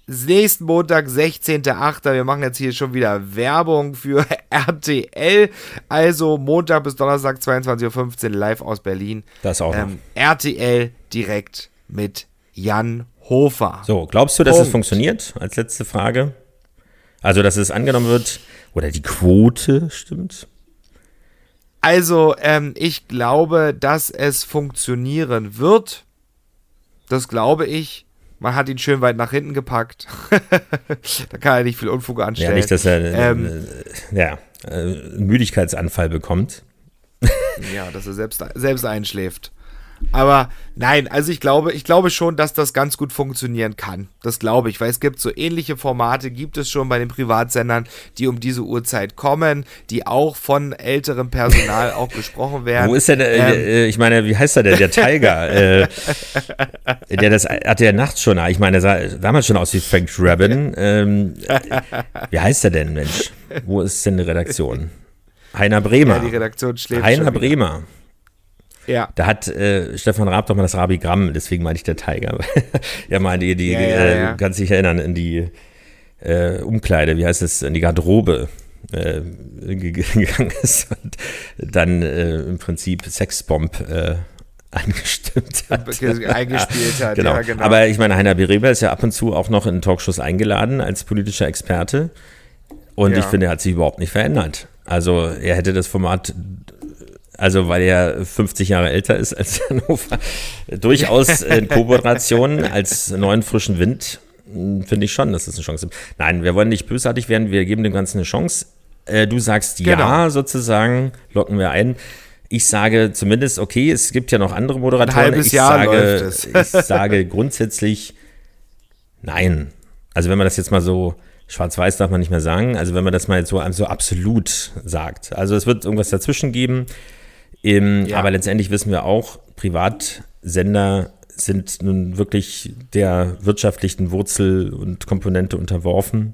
Nächsten Montag, 16.8. Wir machen jetzt hier schon wieder Werbung für RTL. Also Montag bis Donnerstag, 22.15 Uhr live aus Berlin. Das auch. Ähm, RTL direkt mit Jan Hofer. So, glaubst du, dass Punkt. es funktioniert? Als letzte Frage. Also, dass es angenommen wird oder die Quote stimmt? Also, ähm, ich glaube, dass es funktionieren wird. Das glaube ich. Man hat ihn schön weit nach hinten gepackt. da kann er nicht viel Unfug anstellen. Ja, nicht, dass er Ähm, äh, ja, äh, einen Müdigkeitsanfall bekommt. Ja, dass er selbst, selbst einschläft. Aber nein, also ich glaube, ich glaube schon, dass das ganz gut funktionieren kann. Das glaube ich, weil es gibt so ähnliche Formate, gibt es schon bei den Privatsendern, die um diese Uhrzeit kommen, die auch von älterem Personal auch besprochen werden. Wo ist denn, äh, Ähm, äh, ich meine, wie heißt er denn, der Tiger? äh, der das hatte ja nachts schon, ich meine, der sah damals schon aus wie Frank Drabin. Ähm, wie heißt er denn, Mensch? Wo ist denn die Redaktion? Heiner Bremer. ja, die Redaktion schläft Heiner schon wieder. Ja. Da hat äh, Stefan Raab doch mal das Rabigramm, deswegen meine ich der Tiger. ja, mal die, die Ja, ja, äh, ja. kannst dich erinnern, in die äh, Umkleide, wie heißt es, in die Garderobe äh, ge- gegangen ist und dann äh, im Prinzip Sexbomb äh, angestimmt hat. eingespielt hat. Genau. Ja, genau. Aber ich meine, Heiner Bremer ist ja ab und zu auch noch in Talkshows eingeladen als politischer Experte. Und Ja. ich finde, er hat sich überhaupt nicht verändert. Also er hätte das Format, also weil er 50 Jahre älter ist als Hannover, durchaus in Kooperation als neuen frischen Wind, mh, finde ich schon, dass es eine Chance gibt. Nein, wir wollen nicht bösartig werden, wir geben dem Ganzen eine Chance. Äh, du sagst ja Genau. sozusagen, locken wir ein. Ich sage zumindest, okay, es gibt ja noch andere Moderatoren. halbes ich Jahr sage, läuft es. ich sage grundsätzlich nein. Also wenn man das jetzt mal so schwarz-weiß darf man nicht mehr sagen. Also wenn man das mal jetzt so, so absolut sagt. Also es wird irgendwas dazwischen geben. Ähm, Ja. Aber letztendlich wissen wir auch, Privatsender sind nun wirklich der wirtschaftlichen Wurzel und Komponente unterworfen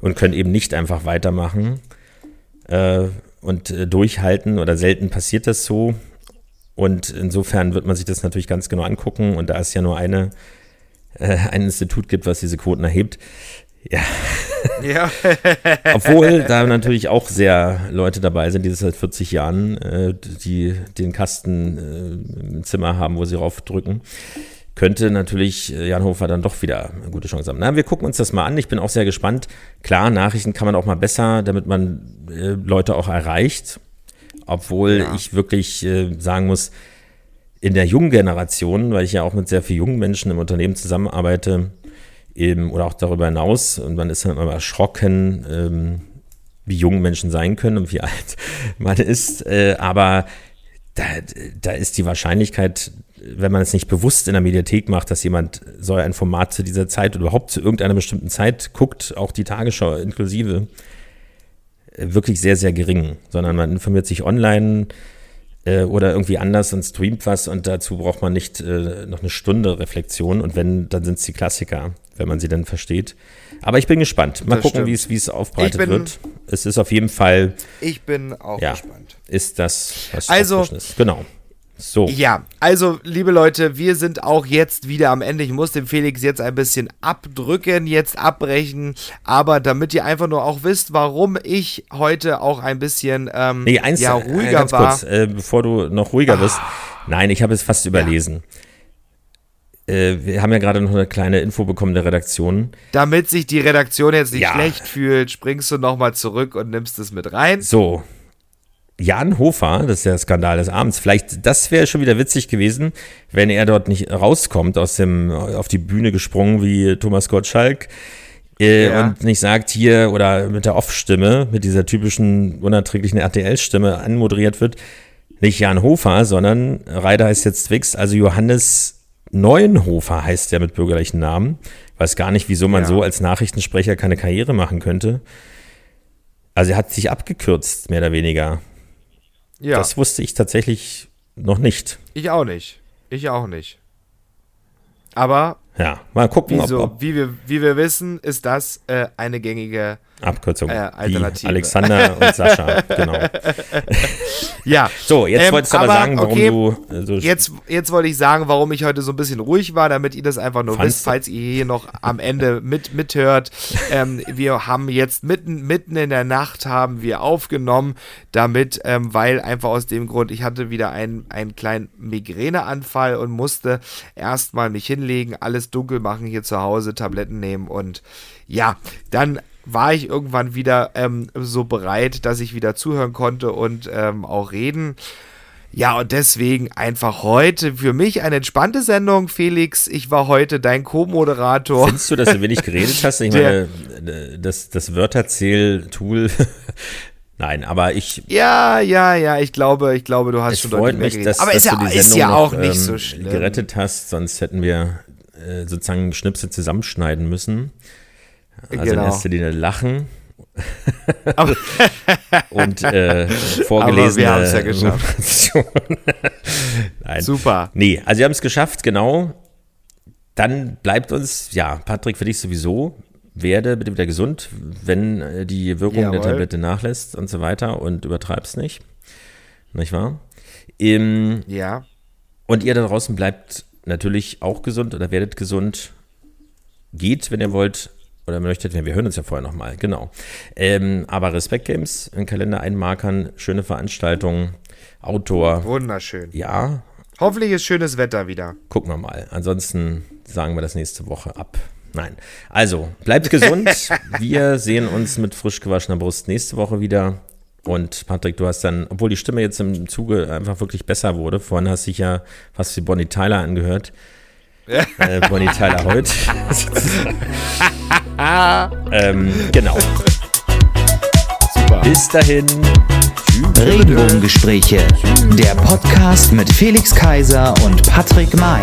und können eben nicht einfach weitermachen äh, und äh, durchhalten oder selten passiert das so. Und insofern wird man sich das natürlich ganz genau angucken und da es ja nur eine, äh, ein Institut gibt, was diese Quoten erhebt, ja, ja. obwohl da natürlich auch sehr Leute dabei sind, die das seit 40 Jahren, äh, die den Kasten äh, im Zimmer haben, wo sie raufdrücken, könnte natürlich äh, Jan Hofer dann doch wieder eine gute Chance haben. Na, wir gucken uns das mal an. Ich bin auch sehr gespannt. Klar, Nachrichten kann man auch mal besser, damit man äh, Leute auch erreicht. Obwohl Ja. ich wirklich äh, sagen muss, in der jungen Generation, weil ich ja auch mit sehr vielen jungen Menschen im Unternehmen zusammenarbeite, eben, oder auch darüber hinaus, und man ist dann immer erschrocken, ähm, wie jung Menschen sein können und wie alt man ist. Äh, aber da, da ist die Wahrscheinlichkeit, wenn man es nicht bewusst in der Mediathek macht, dass jemand so ein Format zu dieser Zeit oder überhaupt zu irgendeiner bestimmten Zeit guckt, auch die Tagesschau inklusive, äh, wirklich sehr, sehr gering. Sondern man informiert sich online äh, oder irgendwie anders und streamt was und dazu braucht man nicht äh, noch eine Stunde Reflexion und wenn, dann sind es die Klassiker, wenn man sie dann versteht. Aber ich bin gespannt. Mal Das gucken, wie es, Ich bin- wird. Es ist auf jeden Fall, Ich bin auch Ja. gespannt. ist das, was Also- ist. Genau. So. Ja, also liebe Leute, wir sind auch jetzt wieder am Ende. Ich muss dem Felix jetzt ein bisschen abdrücken, jetzt abbrechen. Aber damit ihr einfach nur auch wisst, warum ich heute auch ein bisschen ähm, Nee, eins, ja, äh, ruhiger ganz war. kurz, äh, bevor du noch ruhiger wirst. Nein, ich habe es fast überlesen. Äh, wir haben ja gerade noch eine kleine Info bekommen der Redaktion. Damit sich die Redaktion jetzt nicht Ja. schlecht fühlt, springst du nochmal zurück und nimmst es mit rein. So. Jan Hofer, das ist der Skandal des Abends. Vielleicht, das wäre schon wieder witzig gewesen, wenn er dort nicht rauskommt, aus dem, auf die Bühne gesprungen wie Thomas Gottschalk. Äh, Ja. Und nicht sagt hier oder mit der Off-Stimme, mit dieser typischen unerträglichen RTL-Stimme anmoderiert wird, nicht Jan Hofer, sondern Reider heißt jetzt Twix, also Johannes Neuenhofer heißt der mit bürgerlichen Namen. Weiß gar nicht, wieso man Ja. so als Nachrichtensprecher keine Karriere machen könnte. Also er hat sich abgekürzt, mehr oder weniger. Ja, Das wusste ich tatsächlich noch nicht. ich auch nicht. Ich auch nicht. Aber Ja, mal gucken, wie, ob, so, ob wie, wir, wie wir wissen, ist das äh, eine gängige Abkürzung. Äh, Alternative. Alexander und Sascha, genau. Ja. So, jetzt Ähm, wolltest du aber, aber sagen, warum okay, du äh, so Jetzt, jetzt wollte ich sagen, warum ich heute so ein bisschen ruhig war, damit ihr das einfach nur wisst, falls ihr hier noch am Ende mit, mithört. Ähm, wir haben jetzt mitten, mitten in der Nacht haben wir aufgenommen, damit, ähm, weil einfach aus dem Grund, ich hatte wieder einen, einen kleinen Migräneanfall und musste erstmal mich hinlegen, alles dunkel machen hier zu Hause, Tabletten nehmen und ja, dann war ich irgendwann wieder ähm, so bereit, dass ich wieder zuhören konnte und ähm, auch reden. Ja, und deswegen einfach heute für mich eine entspannte Sendung, Felix. Ich war heute dein Co-Moderator. Findest du, dass du wenig geredet hast? Ich meine, äh, das, das Wörterzähl-Tool. Nein, aber ich. Ja, ja, ja, ich glaube, ich glaube, du hast Es schon freut deutlich mehr mich, geredet. dass, Aber dass ist ja, du die ist ja noch, auch nicht ähm, so schlimm. gerettet hast, sonst hätten wir äh, sozusagen Schnipsel zusammenschneiden müssen. Also in Genau. erster Linie lachen und äh, vorgelesene Aber wir ja geschafft. Nein. super. Nee, also wir haben es geschafft, genau. Dann bleibt uns, ja, Patrick, für dich sowieso, werde bitte wieder gesund, wenn äh, die Wirkung der Jawohl. Tablette nachlässt und so weiter und übertreib's nicht. Nicht wahr? Ähm, Ja. und ihr da draußen bleibt natürlich auch gesund oder werdet gesund. Geht, wenn ihr wollt oder möchtet. Wir hören uns ja vorher nochmal, genau. Ähm, aber Respect Games, im Kalender einmarkern, schöne Veranstaltungen, Outdoor, Wunderschön. ja, Hoffentlich ist schönes Wetter wieder. gucken wir mal. Ansonsten sagen wir das nächste Woche ab. Nein. Also, bleibt gesund. wir sehen uns mit frisch gewaschener Brust nächste Woche wieder. Und Patrick, du hast dann, obwohl die Stimme jetzt im Zuge einfach wirklich besser wurde, vorhin hast du dich ja fast wie Bonnie Tyler angehört. Äh, Bonnie Tyler heute. ähm, genau. Super. Bis dahin. Regenbogengespräche. Der Podcast mit Felix Kaiser und Patrick May.